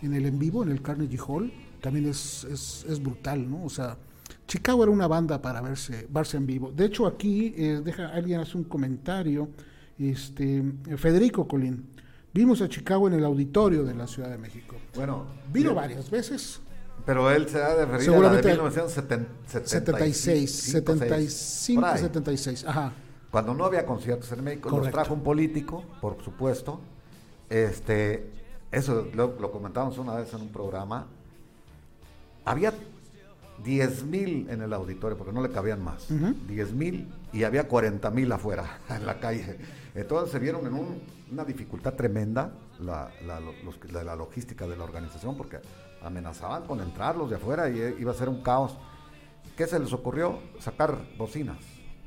en el en vivo, en el Carnegie Hall, también es, es, es brutal, ¿no? O sea, Chicago era una banda para verse, verse en vivo. De hecho, aquí, eh, deja, alguien hace un comentario, este, Federico Colín, vimos a Chicago en el auditorio de la Ciudad de México. Bueno, Vino varias veces, Pero él se ha referido Seguramente- a la de 1976. 76, 75, por ahí. 76, ajá. Cuando no había conciertos en México, los Correcto. trajo un político, por supuesto. Este, eso lo, lo comentamos una vez en un programa. Había 10 mil en el auditorio, porque no le cabían más. 10 mil y había 40 mil afuera, en la calle. Entonces se vieron en un- una dificultad tremenda la, la- los que- la- la logística de la organización, porque amenazaban con entrar los de afuera y eh, iba a ser un caos. ¿Qué se les ocurrió? Sacar bocinas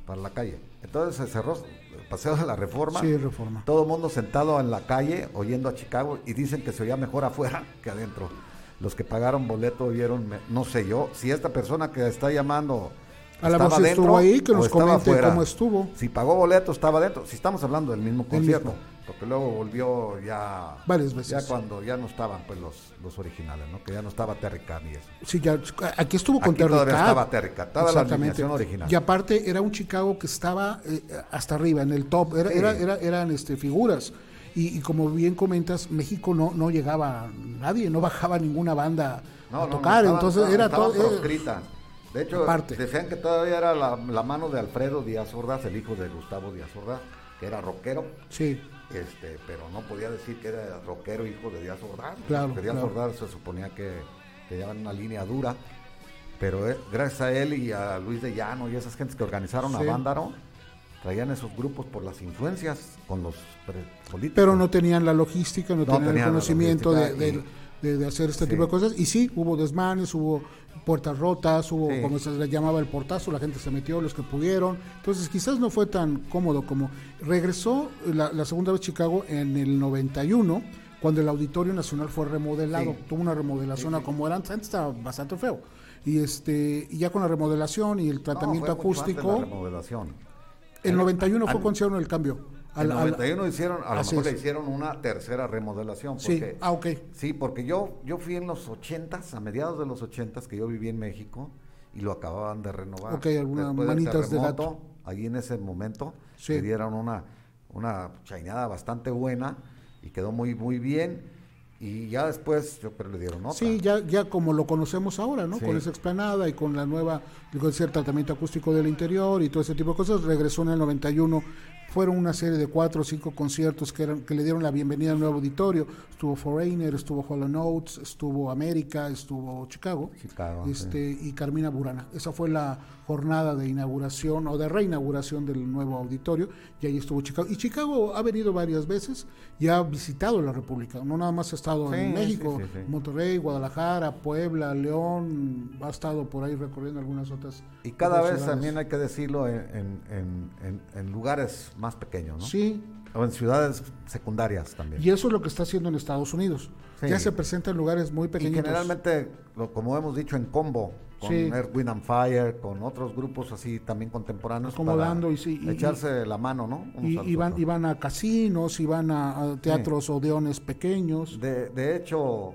para la calle. Entonces se cerró el paseo de la reforma. Sí, Reforma. Todo el mundo sentado en la calle oyendo a Chicago y dicen que se oía mejor afuera que adentro. Los que pagaron boleto vieron, no sé yo, si esta persona que está llamando A la estaba estuvo ahí, que nos comente cómo estuvo. Si pagó boleto, estaba dentro. Si estamos hablando del mismo concierto, mismo. porque luego volvió ya Varias veces. ya cuando ya no estaban pues los, los originales, ¿no? Que ya no estaba Terry y eso. Sí, ya, aquí estuvo con Aquí Terry todavía Cat. estaba Terry Cat, estaba la Exactamente. alineación original. Y aparte era un Chicago que estaba eh, hasta arriba, en el top, era, Sí. era, era- eran este, figuras. Y, y como bien comentas, México no, no llegaba nadie, no bajaba ninguna banda No, a no, no, tocar, estaban- entonces era todo... De hecho, aparte. decían que todavía era la, la mano de Alfredo Díaz Ordaz, el hijo de Gustavo Díaz Ordaz, que era rockero, sí, este, pero no podía decir que era rockero hijo de Díaz Ordaz. Claro, porque Díaz claro. Ordaz se suponía que, que llevaban una línea dura, pero eh, gracias a él y a Luis de Llano y esas gentes que organizaron a Sí. Vándaro, traían esos grupos por las influencias con los políticos. pero no tenían la logística, no, No tenían el tenían conocimiento de, de- de- de hacer este Sí. tipo de cosas. Y sí, hubo desmanes, hubo puertas rotas, hubo, Sí. como se le llamaba el portazo, la gente se metió, los que pudieron. Entonces quizás no fue tan cómodo como... Regresó la, la segunda vez Chicago en el 91, cuando el Auditorio Nacional fue remodelado. Sí. Tuvo una remodelación a como era antes, antes estaba bastante feo. Y este y ya con la remodelación y el No, tratamiento fue mucho antes la acústico, remodelación. el 91 fue cuando hicieron el cambio. En Al- al- 91 hicieron, a lo mejor es. le hicieron una tercera remodelación. Sí, Porque, ah, ok. Sí, porque yo, yo fui en los 80s, a mediados de los 80s, que yo viví en México y lo acababan de renovar. Ok, algunas manitas de gato. Allí en ese momento Sí. le dieron una, una chaineada bastante buena y quedó muy, muy bien. Y ya después, yo creo le dieron otra. Sí, ya, ya como lo conocemos ahora, ¿no? Sí. Con esa explanada y con la nueva, con ese tratamiento acústico del interior y todo ese tipo de cosas. Regresó en el 91. Fueron una serie de cuatro o cinco conciertos que, eran, que le dieron la bienvenida al nuevo auditorio. Estuvo Foreigner, estuvo Hollow Notes, estuvo América, estuvo Chicago. Chicago, este, Y Carmina Burana. Esa fue la jornada de inauguración o de reinauguración del nuevo auditorio. Y ahí estuvo Chicago. Y Chicago ha venido varias veces y ha visitado la República. No nada más ha estado en México, sí, sí, sí. Monterrey, Guadalajara, Puebla, León, ha estado por ahí recorriendo algunas otras. Y cada otras vez ciudades. también hay que decirlo en, en- en- en- en lugares más pequeños, ¿no? Sí, O en ciudades secundarias también. Y eso es lo que está haciendo en Estados Unidos. Sí. Ya se presenta en lugares muy Y pequeños. generalmente, lo- como hemos dicho, en combo, con Sí. Earth, Wind and Fire, con otros grupos así también contemporáneos. Acomodando y sí, y- echarse la mano, ¿no? Y, y van, y van a casinos, y van a, a teatros odeones pequeños. De, de hecho,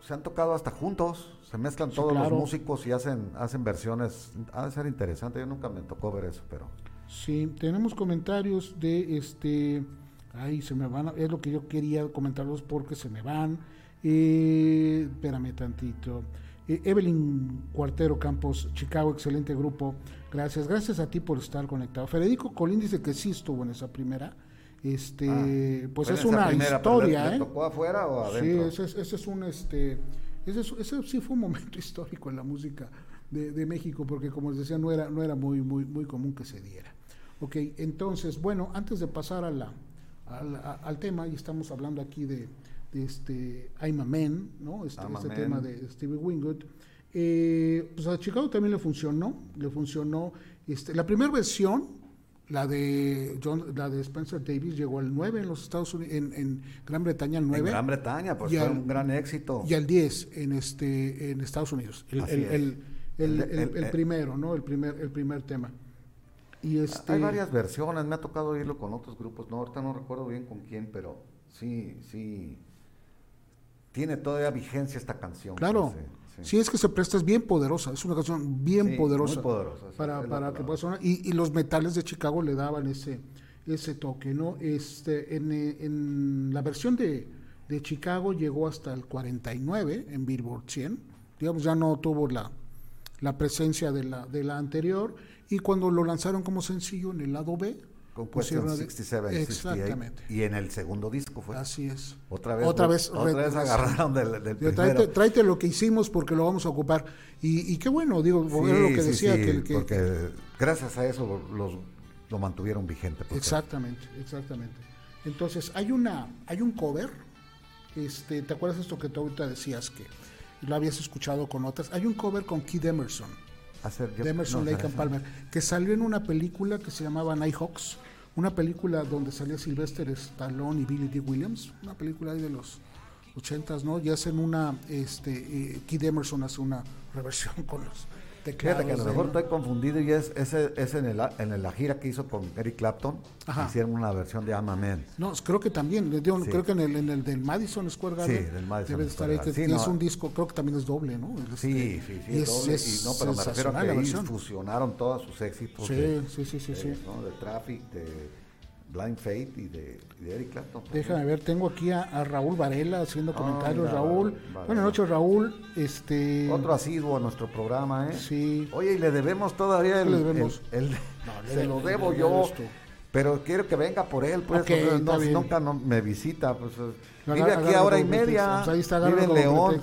se han tocado hasta juntos, se mezclan Sí, todos claro. los músicos y hacen, hacen versiones. Ha de ser interesante, yo nunca me tocó ver eso, pero. Sí, tenemos comentarios de este. Ay, se me van. a- es lo que yo quería comentarlos porque se me van. Eh, espérame tantito. Eh, Evelyn Cuartero Campos, Chicago, excelente grupo. Gracias, gracias a ti por estar conectado. Federico Colín dice que sí estuvo en esa primera. Este, Ah, pues es una primera, historia, ¿le- le ¿eh? tocó afuera o Sí, adentro? ese es, ese es un este ese, es- ese sí fue un momento histórico en la música de, de México, porque como les decía, no era, no era muy, muy, muy común que se diera. Ok, entonces, bueno, antes de pasar a la, al, a- al tema, y estamos hablando aquí de, de este I'm a Man, ¿no? Este, este Man. tema de Stevie Wingate. Eh, pues a Chicago también le funcionó, le funcionó. Este, la primera versión, la de John, la de Spencer Davis, llegó al 9 en los Estados Unidos, en, en Gran Bretaña al 9 En Gran Bretaña, pues fue al- un gran éxito. y al 10 en este en Estados Unidos el- el- el el- primero no el primer el primer tema y este Hay varias versiones, me ha tocado oírlo con otros grupos, no, ahorita no recuerdo bien con quién, pero sí, sí, tiene todavía vigencia esta canción. claro. pues, sí, sí. es que se presta es bien poderosa es una canción bien Sí, poderosa, muy poderosa, para, para que pueda sonar. Y, y los metales de Chicago le daban ese ese toque no este en, eh, en la versión de, de Chicago llegó hasta el 49 en Billboard 100 digamos ya no tuvo la la presencia de la, de la anterior y cuando lo lanzaron como sencillo en el lado B Con Question de- 67, 68, exactamente. y en el segundo disco fue. así es. Otra vez, otra vez otra vez agarraron del, del primero. tráete, tráete lo que hicimos porque lo vamos a ocupar. Y, y qué bueno digo Sí, era lo que sí, decía sí, que, que- porque gracias a eso los lo mantuvieron vigente. pues, exactamente exactamente. Entonces hay una hay un cover este te acuerdas esto que tú ahorita decías que lo habías escuchado con otras hay un cover con Kid Emerson hacer- yo- de Emerson no, Lake and Palmer, que salió en una película que se llamaba Nighthawks, una película donde salía Sylvester Stallone y Billy D. Williams, una película ahí de los ochentas, ¿no? Y hacen una, este, eh, Kid Emerson hace una reversión con los teclados. Fíjate que a lo mejor estoy confundido y es, ese, es en, el, en la gira que hizo con Eric Clapton. Ajá. Hicieron una versión de I'm a Man. No, creo que también, le digo, Sí. creo que en el, en el del Madison Square Garden Sí, del Madison debe de estar ahí, Square Garden. Sí, es un disco, creo que también es doble, ¿no? Sí, Este, sí, sí. es es, doble, es y no, pero me refiero a que ahí fusionaron todos sus éxitos. Sí, de, sí, sí, sí, de- sí. ¿no? de Traffic, de Blind Fate y de, de Eric Clapton. Déjame ver, tengo aquí a, a Raúl Varela haciendo Ah, comentarios. Raúl, Varela. buenas noches, Raúl. Este, Otro asiduo a nuestro programa, ¿eh? Sí. Oye, y le debemos todavía el... ¿Qué le debemos? el- el- No, le se lo debo yo. Pero quiero que venga por él, pues. Ok, porque está no- bien. nunca no- me visita. Pues, eh, vive aquí a hora y media. Ahí está, vive en León.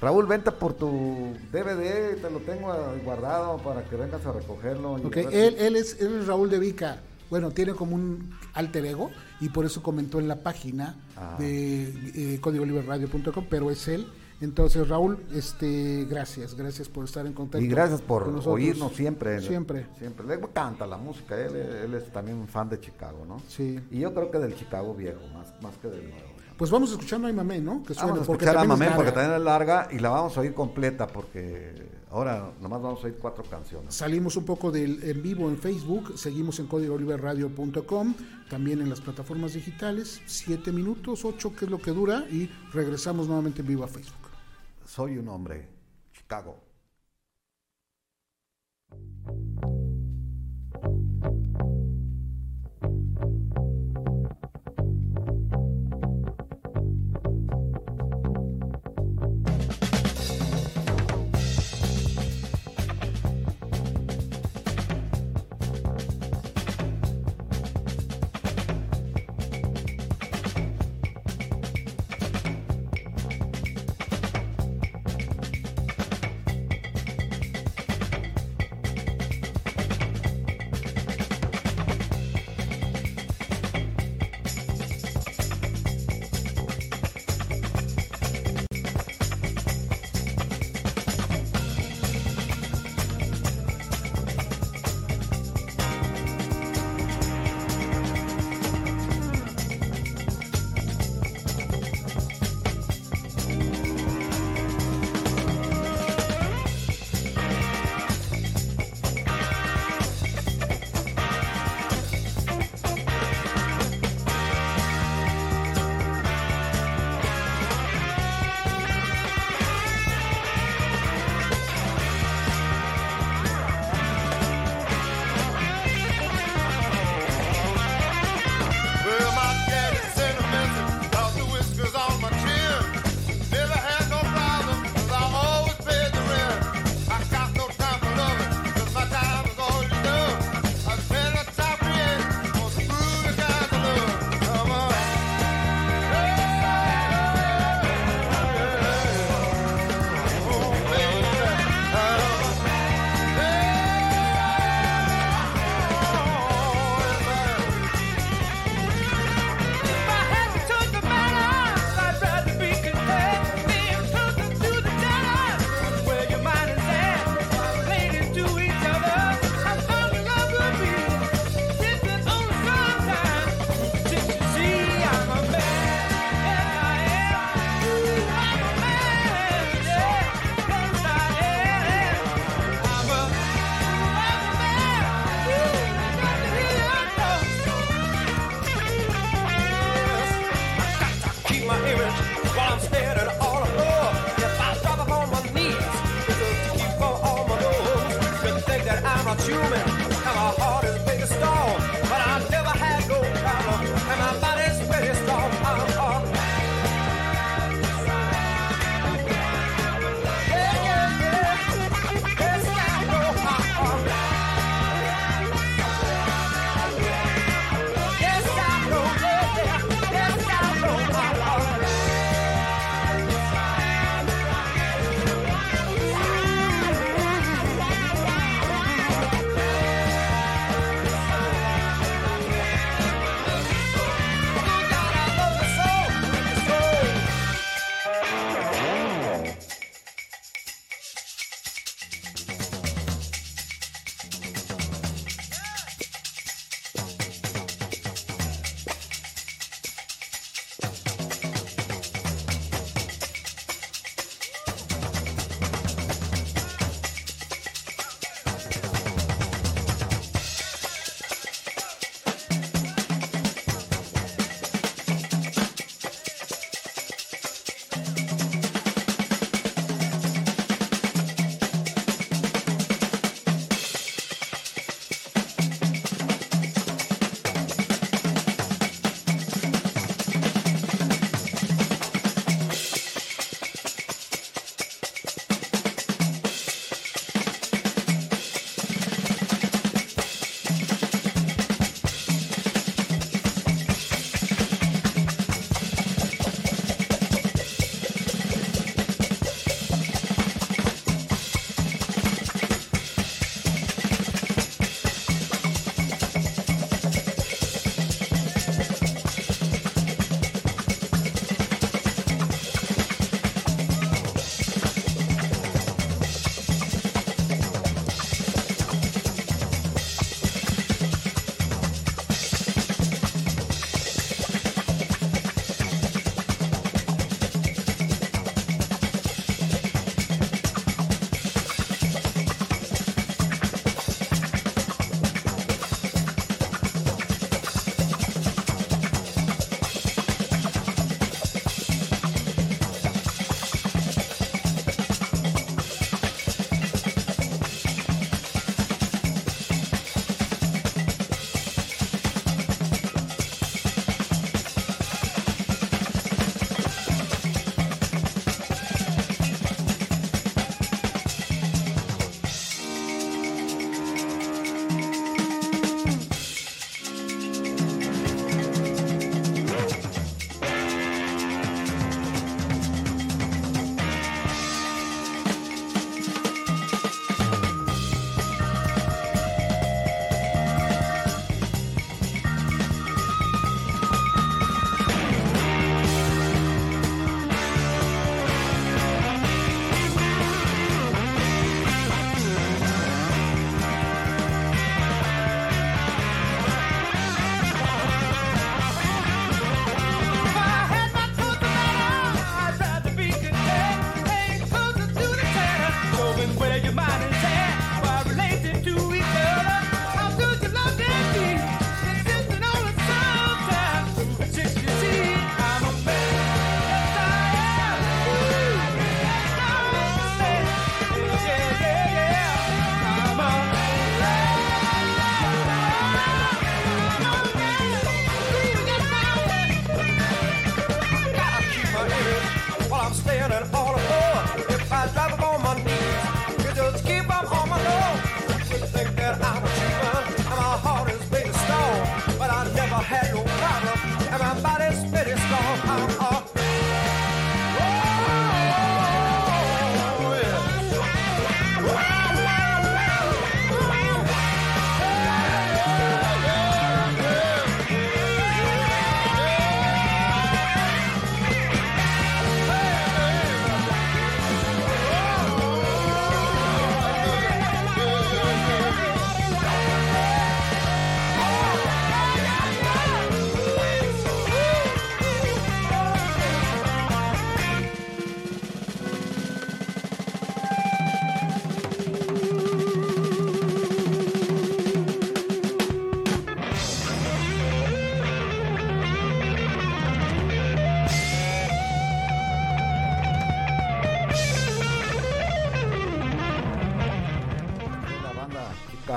Raúl, vente por tu DVD, te lo tengo guardado para que vengas a recogerlo. y Ok, a ver él, si- él, es, él es Raúl de Vica. Bueno, tiene como un alter ego y por eso comentó en la página Ah. de eh, códigoliberradio.com, pero es él. Entonces, Raúl, este, gracias, gracias por estar en contacto. Y gracias por oírnos siempre. Siempre. Siempre. Le encanta la música. Él, él es también un fan de Chicago, ¿no? Sí. Y yo creo que del Chicago viejo, más, más que del nuevo. Pues vamos escuchando a Mamé, ¿no? Que suene, Vamos a porque escuchar a también es Mamén porque también es larga y la vamos a oír completa porque ahora nomás vamos a oír cuatro canciones. Salimos un poco del en vivo en Facebook, seguimos en códigoliberradio.com, también en las plataformas digitales, siete minutos, ocho, que es lo que dura, y regresamos nuevamente en vivo a Facebook. Soy un hombre. Chicago.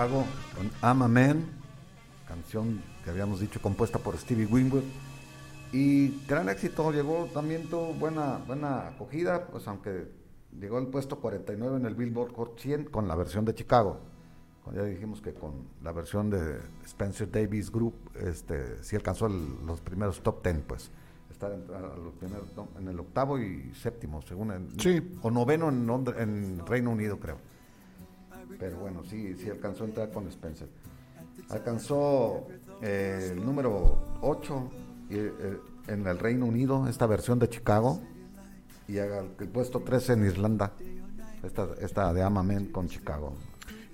Chicago con I'm a Man, canción que habíamos dicho compuesta por Stevie Winwood. Y gran éxito, llegó también tuvo buena, buena acogida, pues aunque llegó al puesto 49 en el Billboard Hot 100 con la versión de Chicago. Ya dijimos que con la versión de Spencer Davis Group, este, sí alcanzó el- los primeros top 10, pues. Estar en, los primeros, en el octavo y séptimo, según en, Sí. o noveno en, en Reino Unido, creo. Pero bueno, sí, sí alcanzó a entrar con Spencer. Alcanzó eh, el número 8 en el Reino Unido, esta versión de Chicago, y el puesto 13 en Irlanda, esta, esta de Amamen con Chicago.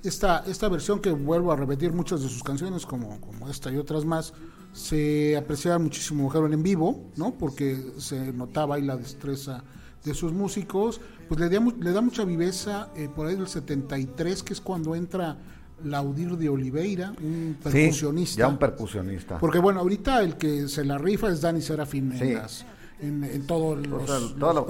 Esta, esta versión que vuelvo a repetir muchas de sus canciones, como, como esta y otras más, se apreciaba muchísimo mejor en vivo, ¿no? Porque se notaba ahí la destreza de sus músicos. Pues le da, le da mucha viveza eh, por ahí del 73, que es cuando entra Laudir de Oliveira, un percusionista. Sí, ya un percusionista. Porque bueno, ahorita el que se la rifa es Dani Serafín en, Sí. las- en, en todos los, O sea,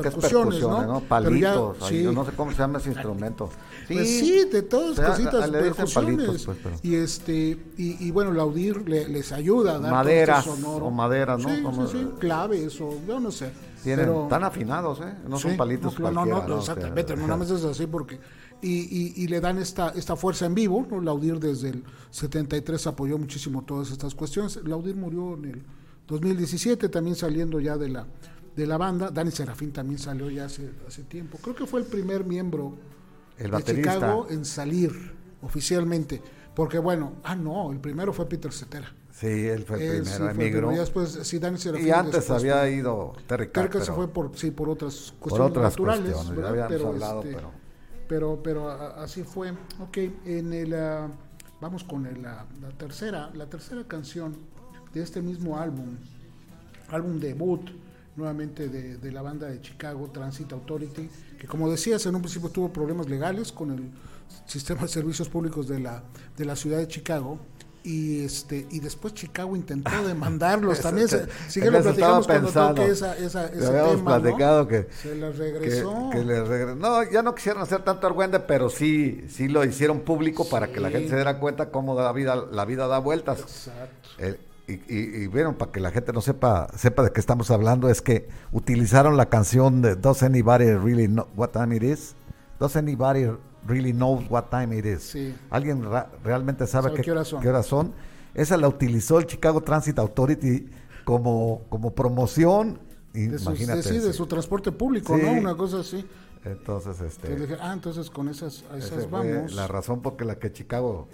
que es percusiones, ¿no? Ya- Palitos, ahí, sí. yo no sé cómo se llama ese instrumento. Pues sí, de todas o sea, cositas, le percusiones. palitos, pues, pero- Y este, y, y bueno, Laudir le- les ayuda a dar Maderas, este sonoro. o maderas, ¿no? Sí, Como- sí, sí, claves o yo no sé. Tienen, pero- están afinados, ¿eh? No son palitos no, no, no, ¿no? exactamente, no nada más es así porque y, y, y le dan esta esta fuerza en vivo, ¿no? Laudir desde el 73 apoyó muchísimo todas estas cuestiones. Laudir murió en el 2017 también saliendo ya de la de la banda. Dani Serafín también salió ya hace hace tiempo. Creo que fue el primer miembro El de baterista. Chicago en salir oficialmente, porque bueno, ah no, el primero fue Peter Cetera. Sí, él fue el sí primero, el emigró. y después sí Dani Serafín Y antes después había ido Terry Carr, que se pero fue por, sí, por otras por cuestiones otras naturales, cuestiones, hablado, este, pero... pero, pero así fue. Ok, en el, ah, vamos con el, ah, la tercera, la tercera canción de este mismo álbum, álbum debut nuevamente de, de la banda de Chicago, Transit Authority, que como decías en un principio tuvo problemas legales con el sistema de servicios públicos de la, de la ciudad de Chicago. Y este y después Chicago intentó demandarlos también. Se, sí que lo platicamos cuando toque esa, esa, ese habíamos tema, ¿no? que, Se que, regresó. que le regre- No, ya no quisieron hacer tanto argüende, pero sí, sí lo hicieron público para que la gente se diera cuenta cómo la vida, la vida da vueltas. Exacto. El- y, y, y vieron, para que la gente no sepa, sepa de qué estamos hablando, es que utilizaron la canción de Does Anybody Really Know What Time It Is? Does Anybody Really Knows What Time It Is? Sí. ¿Alguien realmente sabe, ¿Sabe qué, qué horas son? qué horas son? Esa la utilizó el Chicago Transit Authority como, como promoción. De, sus- de- sí, de su transporte público, Sí. ¿no? Una cosa así. Entonces, este, Entonces dije, ah, entonces con esas, a esas vamos. la razón por la que Chicago,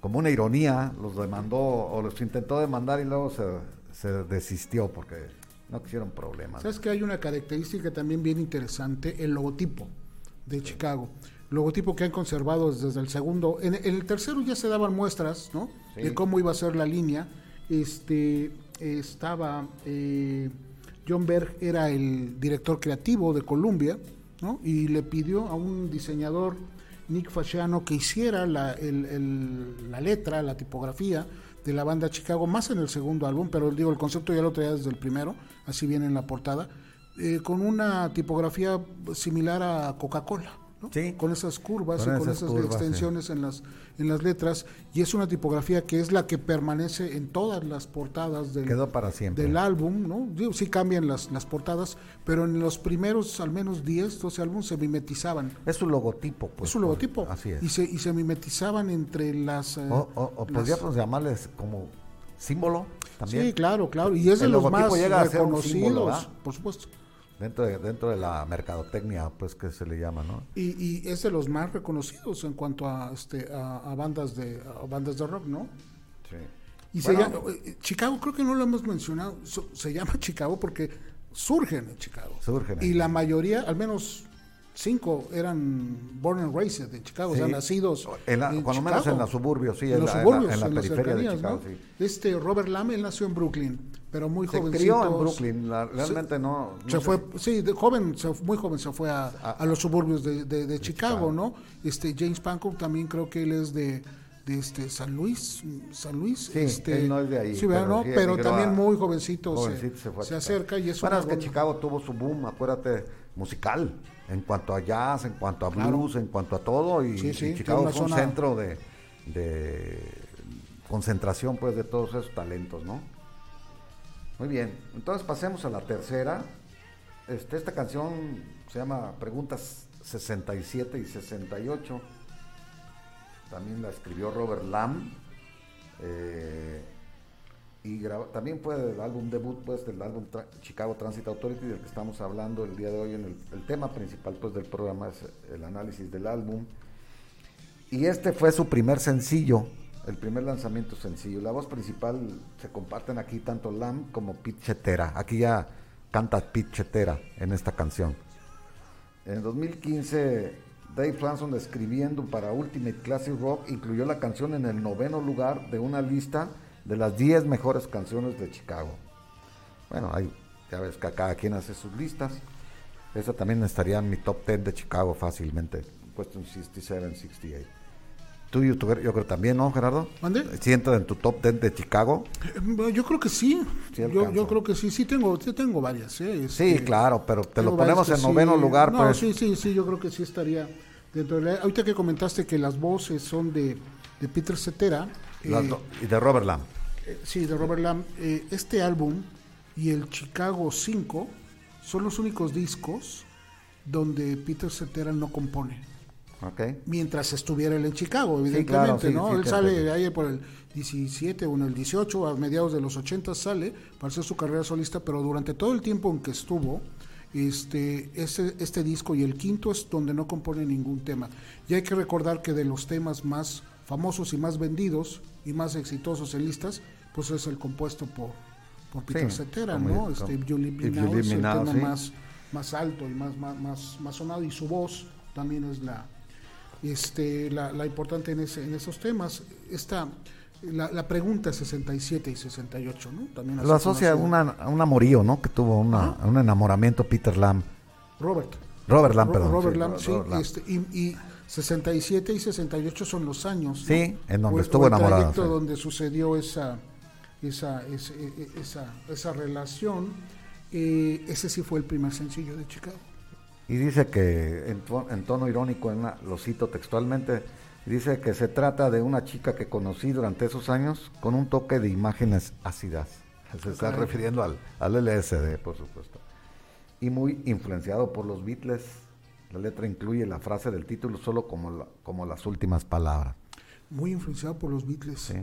como una ironía, los demandó o los intentó demandar y luego se, se desistió porque no quisieron problemas. ¿Sabes que hay una característica también bien interesante? El logotipo de Chicago. Logotipo que han conservado desde el segundo. En, el tercero ya se daban muestras, ¿no? Sí. De cómo iba a ser la línea. Este estaba eh, John Berg era el director creativo de Columbia, ¿no? Y le pidió a un diseñador Nick Fasciano que hiciera la, el- el- la letra, la tipografía de la banda Chicago, más en el segundo álbum, pero digo, el concepto ya lo traía desde el primero, así viene en la portada, eh, con una tipografía similar a Coca-Cola. ¿No? Sí. Con esas curvas Con y con esas esas curvas, extensiones en las en las letras y es una tipografía que es la que permanece en todas las portadas del, Quedó para siempre. del álbum, ¿no? Digo, sí cambian las, las portadas, pero en los primeros al menos 10, 12 álbumes se mimetizaban. Es su logotipo, pues. es un logotipo. Así es. Y se, y se mimetizaban entre las... eh, o o, o las- podríamos llamarles como símbolo también. Sí, claro, claro. Y es de los más llega reconocidos, por supuesto. Dentro de, dentro de la mercadotecnia, pues que se le llama, ¿no? Y, y es de los más reconocidos en cuanto a, este, a, a bandas de a bandas de rock, ¿no? Sí. Y se llama- eh, Chicago, creo que no lo hemos mencionado, se llama Chicago porque surgen en Chicago. Surgen Y la mayoría, al menos cinco, eran born and raised en Chicago, o sea, nacidos. En la- cuando menos en los suburbios, sí, en, en los la- la- suburbios, en la las periferia de Chicago, ¿no? sí. Este Robert Lame, él nació en Brooklyn, pero muy Se jovencito. crió en Brooklyn, la- realmente no. no Se fue, sí, de joven, se- muy joven se fue a, A- a los suburbios de, de- de Chicago, Chicago. ¿no? Este James Pankow también creo que él es de, de este San Luis, San Luis. Sí, este, él no es de ahí, Sí, pero ¿no? sí pero emigró también a- muy jovencito, se- jovencito se, se acerca y es Bueno, es que Chicago tuvo su boom, acuérdate, musical, en cuanto a jazz, en cuanto a Claro. blues, en cuanto a todo, y, Sí, y Chicago fue un zona- centro de, de concentración pues de todos esos talentos, ¿no? Muy bien, entonces pasemos a la tercera. Este, esta canción se llama Preguntas 67 y 68. También la escribió Robert Lamb. eh, y también fue del álbum debut pues del álbum Tra- Chicago Transit Authority del que estamos hablando el día de hoy en el, el tema principal pues del programa es el análisis del álbum y este fue su primer sencillo el primer lanzamiento sencillo la voz principal se comparten aquí tanto Lam como Pete Chetera aquí ya canta Pete Chetera en esta canción en 2015, Dave Franson escribiendo para Ultimate Classic Rock incluyó la canción en el noveno lugar de una lista de las 10 mejores canciones de Chicago. Bueno, hay, ya ves que cada quien hace sus listas. Esa también estaría en mi top 10 de Chicago fácilmente, puesto en 67, 68. Tú y yo, creo también, ¿no, Gerardo? ¿Mande? ¿Sí entra en tu top 10 de Chicago? Eh, Yo creo que sí. Sí yo, yo creo que sí. Sí tengo, sí tengo varias. ¿eh? Sí, Este, claro, pero te lo ponemos en noveno sí- lugar, No, pues. sí, sí, sí. Yo creo que sí estaría dentro de la... Ahorita que comentaste que las voces son de, de Peter Cetera. Eh, y de Robert Lamb. eh, sí, de Robert Lamb. eh, este álbum y el Chicago 5 son los únicos discos donde Peter Cetera no compone. Mientras estuviera él en Chicago, evidentemente, sí, ¿no? sí, él sale ahí por el 17 o en el 18, a mediados de los 80 sale para hacer su carrera solista, pero durante todo el tiempo en que estuvo, este, este, este disco y el quinto es donde no compone ningún tema. Y hay que recordar que de los temas más famosos y más vendidos y más exitosos en listas, pues es el compuesto por, por Peter Cetera, ¿no? Este, You Leave Me If You Now es el tema más, más alto y más, más, más, más sonado y su voz también es la, este, la, la importante en, ese, en esos temas. Esta, la, la pregunta 67 y 68, ¿no? También Lo asocia una- a un amorío, ¿no? Que tuvo una- a un enamoramiento Peter Lamb. Robert. Robert Lamb, perdón. Robert sí, Lamb, sí, Robert este, y, y 67 y 68 son los años. ¿no? Sí, en donde O estuvo o el enamorado, trayecto sí. donde sucedió esa, esa, ese- e- e- esa, esa relación. Eh, ese sí fue el primer sencillo de Chicago. Y dice que, en, to- en tono irónico, en lo cito textualmente, dice que se trata de una chica que conocí durante esos años con un toque de imágenes ácidas. Se está refiriendo al, al LSD, por supuesto. Y muy influenciado por los Beatles. La letra incluye la frase del título solo como, la- como las últimas palabras. Muy influenciado por los Beatles. ¿sí?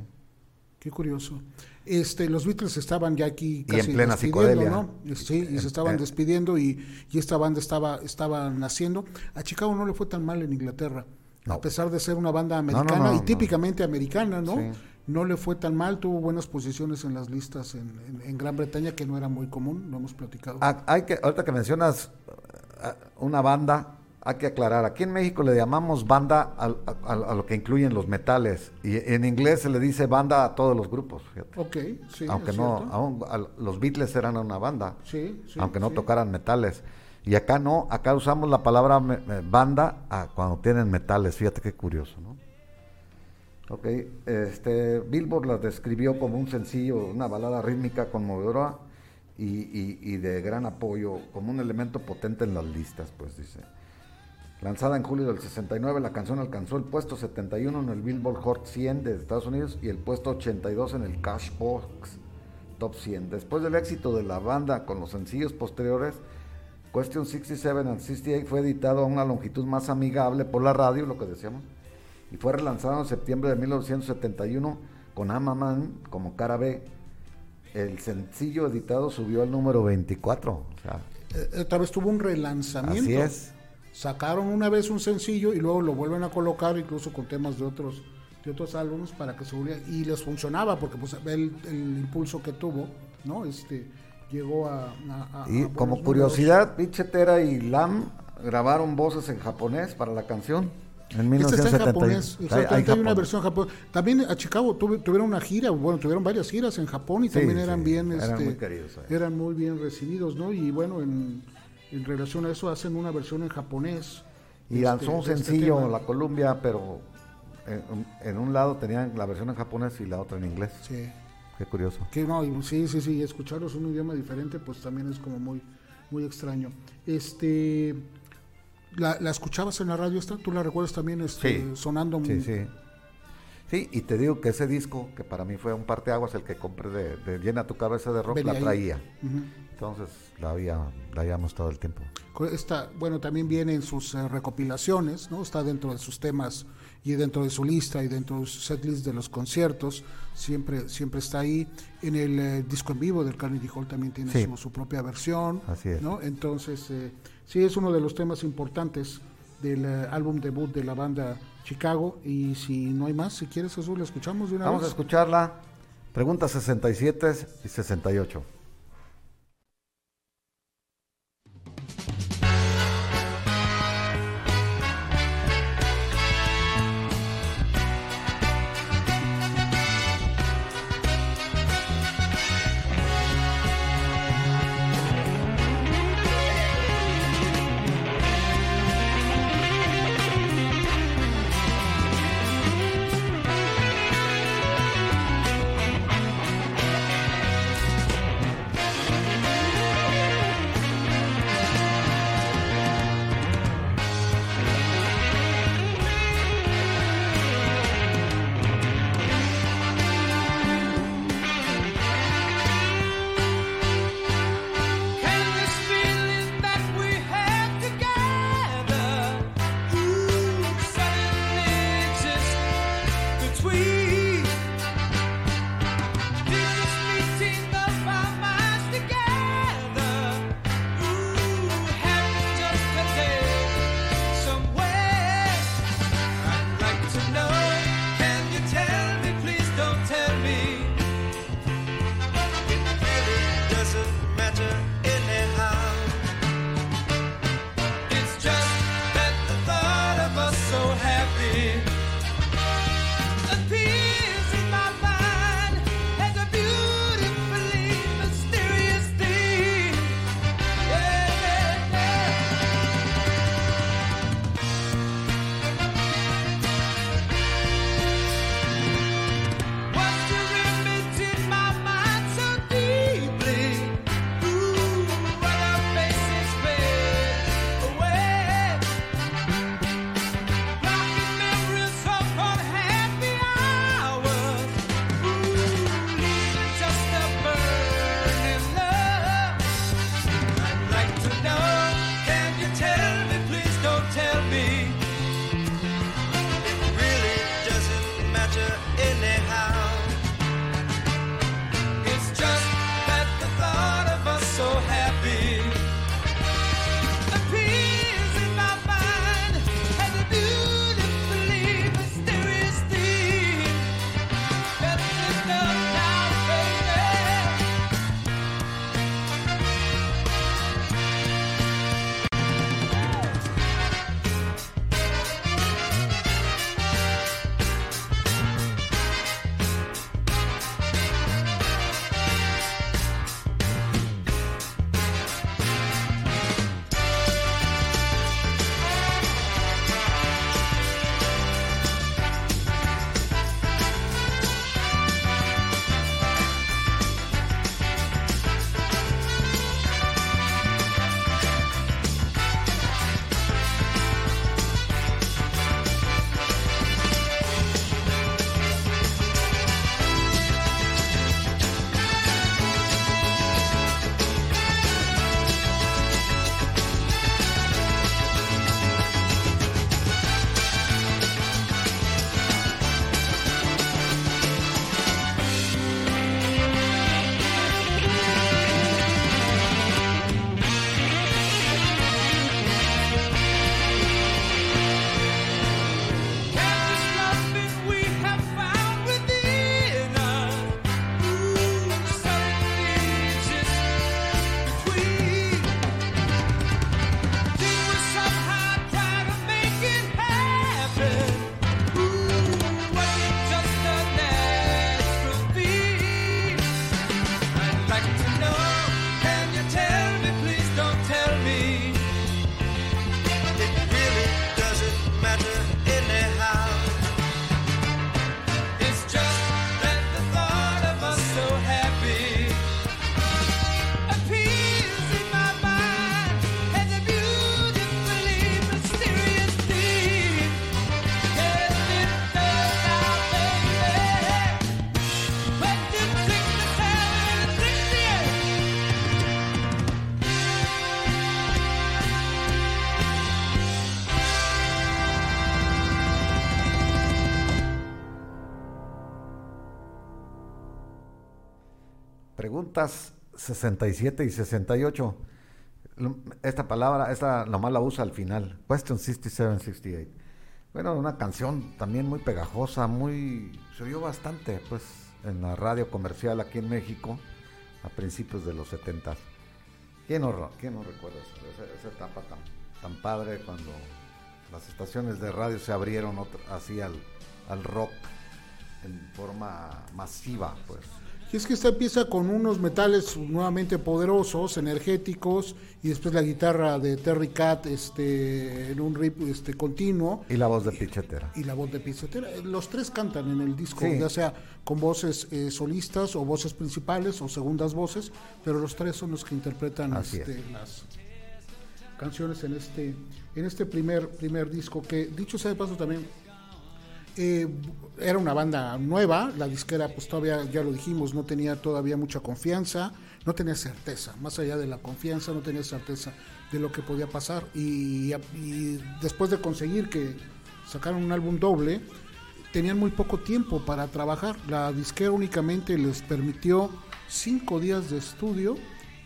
Qué curioso. Este, los Beatles estaban ya aquí Y casi en plena psicodelia. ¿no? Sí, y se estaban eh. despidiendo y, y esta banda estaba, estaba naciendo. A Chicago no le fue tan mal en Inglaterra. No. A pesar de ser una banda americana no, y típicamente americana, ¿no? Sí. No le fue tan mal, tuvo buenas posiciones en las listas en, en- en Gran Bretaña, que no era muy común, lo hemos platicado. Ah, hay que, ahorita que mencionas ah, una banda, hay que aclarar. Aquí en México le llamamos banda a, a- a lo que incluyen los metales. Y en inglés se le dice banda a todos los grupos. fíjate. ok, sí. aunque es no, aún, al- los Beatles eran una banda. Sí, sí, aunque no sí. tocaran metales. Y acá no, acá usamos la palabra me- me- banda a cuando tienen metales. Fíjate qué curioso, ¿no? Ok, este, Billboard las describió como un sencillo, una balada rítmica conmovedora y, y- y de gran apoyo, como un elemento potente en las listas, pues dice. Lanzada en julio del 69, la canción alcanzó el puesto 71 en el Billboard Hot 100 de Estados Unidos y el puesto 82 en el Cashbox Top 100. Después del éxito de la banda con los sencillos posteriores, Question 67 and 68 fue editado a una longitud más amigable por la radio, lo que decíamos, y fue relanzado en septiembre de 1971 con Amaman como cara B. El sencillo editado subió al número 24. O sea, Eh, otra vez tuvo un relanzamiento. así es. Sacaron una vez un sencillo y luego lo vuelven a colocar incluso con temas de otros de otros álbumes para que se volviera y les funcionaba porque pues el, el impulso que tuvo no este llegó a, a- a- Y a como curiosidad, Pichetera y Lam grabaron voces en japonés para la canción en números. Este está en 1971. japonés, Hay- hay hay una versión japonés. También a Chicago tuve- tuvieron una gira, bueno, tuvieron varias giras en Japón y Sí, también eran sí, bien, eran este, muy queridos eran muy bien recibidos, ¿no? Y bueno, en, en relación a eso hacen una versión en japonés. Y este, lanzó un este sencillo. La Columbia, pero en, en un lado tenían la versión en japonés y la otra en inglés. Sí. Qué curioso. Que no, y sí, sí, sí, escucharlos en un idioma diferente, pues también es como muy, muy extraño. Este, ¿la, la escuchabas en la radio esta? ¿Tú la recuerdas también este, Sí. sonando Sí, muy- sí. Sí, y te digo que ese disco, que para mí fue un parteaguas, el que compré de, de Llena tu cabeza de rock, Venía la traía. Entonces la había, la habíamos todo el tiempo. Está, bueno, también viene en sus eh, recopilaciones, ¿no? Está dentro de sus temas y dentro de su lista y dentro de su setlist de los conciertos, siempre, siempre está ahí. En el eh, disco en vivo del Carnegie Hall también tiene Sí. su, su propia versión, Así es. ¿no? Entonces, eh, sí es uno de los temas importantes del eh, álbum debut de la banda Chicago. Y si no hay más, si quieres, Jesús, lo escuchamos de una Vamos a vez. escucharla. Preguntas 67 y 68. Preguntas 67 y 68. L- Esta palabra, esta nomás la usa al final. Question 67, 68. Bueno, una canción también muy pegajosa, muy... Se oyó bastante, pues, en la radio comercial aquí en México a principios de los 70. ¿Quién no, quién no recuerda esa, esa- etapa tan, tan padre cuando las estaciones de radio se abrieron otra- así al, al rock en forma masiva, pues? Y es que esta empieza con unos metales nuevamente poderosos, energéticos, y después la guitarra de Terry Cat este, en un rip este, continuo, Y la voz de Pichetera. y la voz de Pizzetera. Los tres cantan en el disco, Sí. ya sea con voces eh, solistas o voces principales o segundas voces, pero los tres son los que interpretan este, es. las canciones en este en este primer primer disco que dicho sea de paso también eh, era una banda nueva, la disquera pues todavía, ya lo dijimos, no tenía todavía mucha confianza, no tenía certeza, más allá de la confianza, no tenía certeza de lo que podía pasar. Y, después de conseguir que sacaron un álbum doble, tenían muy poco tiempo para trabajar, la disquera únicamente les permitió cinco días de estudio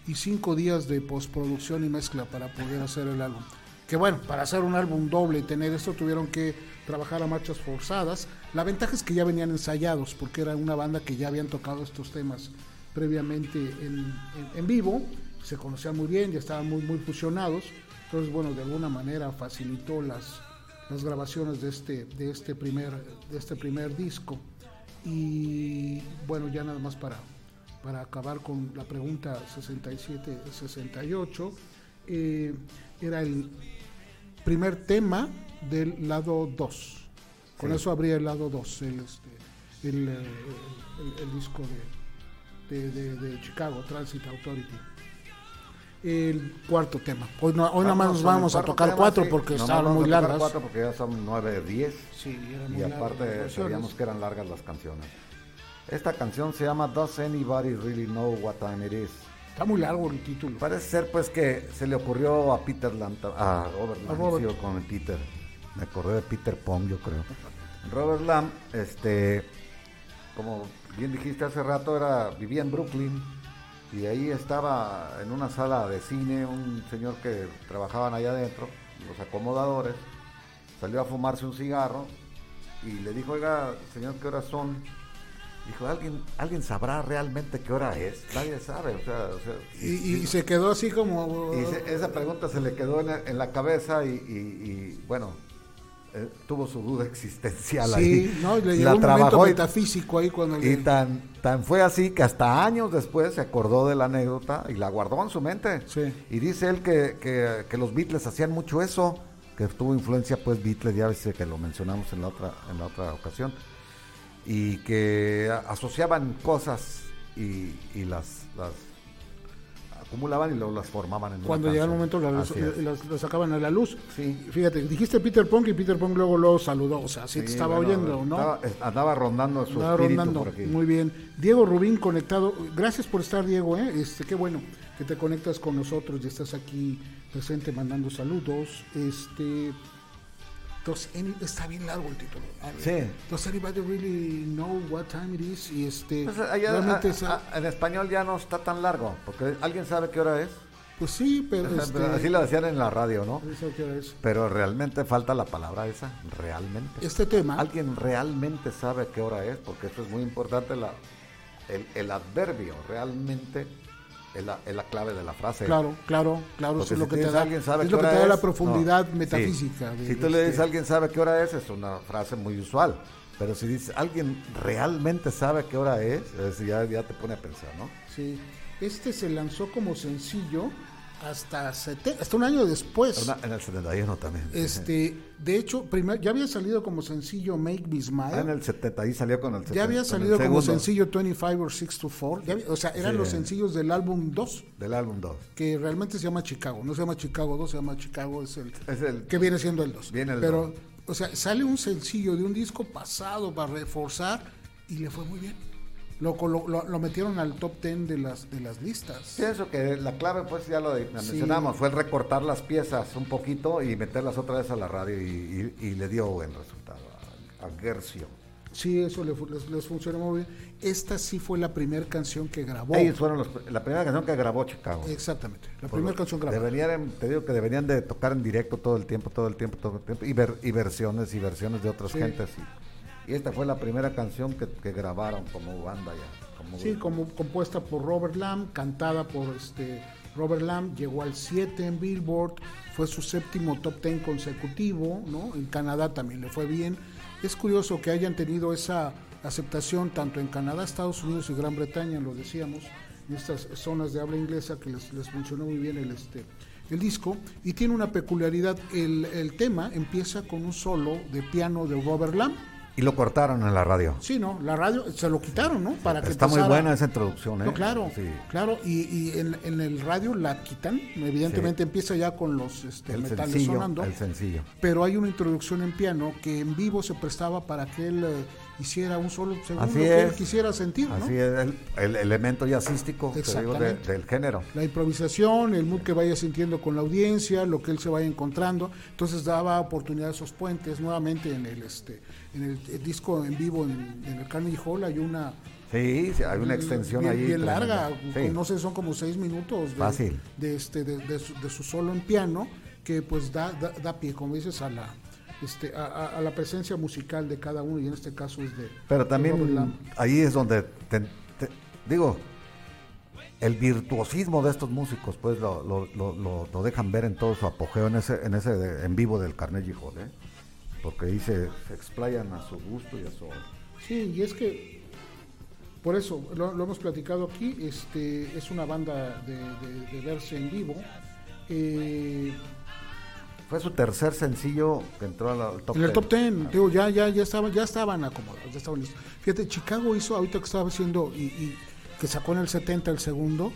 y cinco días de postproducción y mezcla para poder hacer el álbum que bueno, para hacer un álbum doble y tener esto tuvieron que trabajar a marchas forzadas. La ventaja es que ya venían ensayados, porque era una banda que ya habían tocado estos temas previamente en, en- vivo, se conocían muy bien, ya estaban muy, muy fusionados. Entonces, bueno, de alguna manera facilitó las, las grabaciones de este, de, este primer, de este primer disco. Y bueno, ya nada más para, para acabar con la pregunta 67-68, eh, era el primer tema del lado 2. Con Sí. eso habría el lado 2, el, este, el, eh, el- el disco de, de- de- de Chicago, Transit Authority. El cuarto tema. Hoy, no, hoy nada más nos vamos a tocar cuatro porque Nomás estaban muy largas. cuatro porque ya son 9, 10. Sí, Y aparte sabíamos que eran largas las canciones. Esta canción se llama Does Anybody Really Know What Time It Is? Está muy largo el título. Parece ser pues que se le ocurrió a Peter Lamb, a Robert A Lamb, Robert. sí, con el Peter. Me acordé de Peter Pong, yo creo. Robert Lamb, este, como bien dijiste hace rato, era vivía en Brooklyn y ahí estaba en una sala de cine un señor que trabajaban allá adentro, los acomodadores, salió a fumarse un cigarro y le dijo, oiga, señor, ¿qué horas son? Dijo, ¿alguien, ¿alguien sabrá realmente qué hora es? Nadie sabe, o sea... o sea, Y, y se quedó así como... y se- esa pregunta se le quedó en, en la cabeza y, y- y, bueno, eh, tuvo su duda existencial ahí. Sí, ¿no? Le llegó la un momento trabajó y, metafísico ahí cuando y le... tan, tan fue así que hasta años después se acordó de la anécdota y la guardó en su mente. Sí. Y dice él que, que- que los Beatles hacían mucho eso, que tuvo influencia pues Beatles, ya ves que lo mencionamos en la otra, en la otra ocasión, y que asociaban cosas y, y las, las acumulaban y luego las formaban en Cuando llegaba el momento las, las- las sacaban a la luz. Sí. Fíjate, dijiste Peter Pong y Peter Pong luego lo saludó. O sea, sí, te Sí, estaba bueno, oyendo, ¿no? Estaba, es- andaba rondando su Andaba espíritu rondando. por aquí. Muy bien. Diego Rubín conectado. Gracias por estar, Diego. ¿eh? Este, qué bueno que te conectas con nosotros y estás aquí presente mandando saludos. Este. Does any- está bien largo el título. Sí. Does anybody really know what time it is? Y este. Pues, allá- realmente a- es- a- en español ya no está tan largo, porque alguien sabe qué hora es. pues sí, pero. Este, Pero Así lo decían en la radio, ¿no? ¿sabes qué hora es? Pero realmente falta la palabra esa, realmente. Este tema. Alguien realmente sabe qué hora es, porque eso es muy importante, la, el, el adverbio realmente es la, es la clave de la frase. Claro, claro, claro, Porque es lo si que te da, alguien sabe es lo que te da la profundidad no, sí. metafísica. de- Si tú le dices este- alguien sabe qué hora es, es una frase muy usual. Pero si dices alguien realmente sabe qué hora es, es- ya, ya te pone a pensar, ¿no? Sí, este se lanzó como sencillo hasta, sete- hasta un año después. Una- en el 71 también. Este, de hecho, primer, ya había salido como sencillo Make Me Smile. Ah, en el 70, ahí salió con el 70. ya había salido como sencillo 25 or 6 to 4. ya había- o sea, eran Sí. los sencillos del álbum 2, Del álbum 2. que realmente se llama Chicago. No se llama Chicago 2, se llama Chicago, es el, Es el- que viene siendo el 2. Viene el Pero, dos. o sea, sale un sencillo de un disco pasado para reforzar y le fue muy bien. Lo, lo, lo metieron al top 10 de las, de las listas. Pienso que la clave, pues ya lo mencionamos, fue el recortar las piezas un poquito y meterlas otra vez a la radio y, y- y le dio buen resultado a, a Gercio. Sí, eso le fu- les, les funcionó muy bien. Esta sí fue la primera canción que grabó. Ellos fueron los- la primera canción que grabó Chicago. Exactamente, la primera canción grabada. Deberían, te digo que deberían de tocar en directo todo el tiempo, todo el tiempo, todo el tiempo. Y, ver, y versiones y versiones de otras Sí. gentes. Y, y esta fue la primera canción que, que grabaron como banda ya. Como Sí, como compuesta por Robert Lamb, cantada por este Robert Lamb, llegó al 7 en Billboard, fue su séptimo top 10 consecutivo, ¿no? En Canadá también le fue bien. Es curioso que hayan tenido esa aceptación tanto en Canadá, Estados Unidos y Gran Bretaña, lo decíamos, en estas zonas de habla inglesa que les, les funcionó muy bien el este el disco y tiene una peculiaridad, el, el tema empieza con un solo de piano de Robert Lamb. Y lo cortaron en la radio. Sí, ¿no? La radio se lo quitaron, ¿no? Para que Está muy buena esa introducción, ¿eh? no, claro, Sí. claro, y, y en, en el radio la quitan, evidentemente empieza ya con los este, El metales sencillo, sonando, el sencillo. pero hay una introducción en piano que en vivo se prestaba para que él eh, hiciera un solo segundo Así que él quisiera sentir, ¿no? Así es, el, el elemento jazzístico digo, de- del género. La improvisación, el mood que vaya sintiendo con la audiencia, lo que él se vaya encontrando, entonces daba oportunidad a esos puentes nuevamente en el este en el, el disco en vivo en, en el Carnegie Hall hay una Sí, sí, hay una extensión bien, ahí. bien larga, Sí. no sé, son como seis minutos de, Fácil. de, este, de, de su, de su solo en piano, que pues da, da, da pie, como dices, a la, este, a, la presencia musical de cada uno, y en este caso es de... Pero también ahí es donde, te- te- digo, el virtuosismo de estos músicos, pues lo, lo, lo- lo- dejan ver en todo su apogeo en ese, en ese en vivo del Carnegie Hall, ¿eh? Porque ahí se, explayan a su gusto y a su... Sí, y es que, por eso, lo, lo hemos platicado aquí, este, es una banda de, de- de verse en vivo. Eh, Fue su tercer sencillo que entró al, top en el 10. top 10, digo, ya, ya, ya, estaban, ya estaban acomodados, ya estaban listos. Fíjate, Chicago hizo, ahorita que estaba haciendo, y, y que sacó en el 70 el segundo,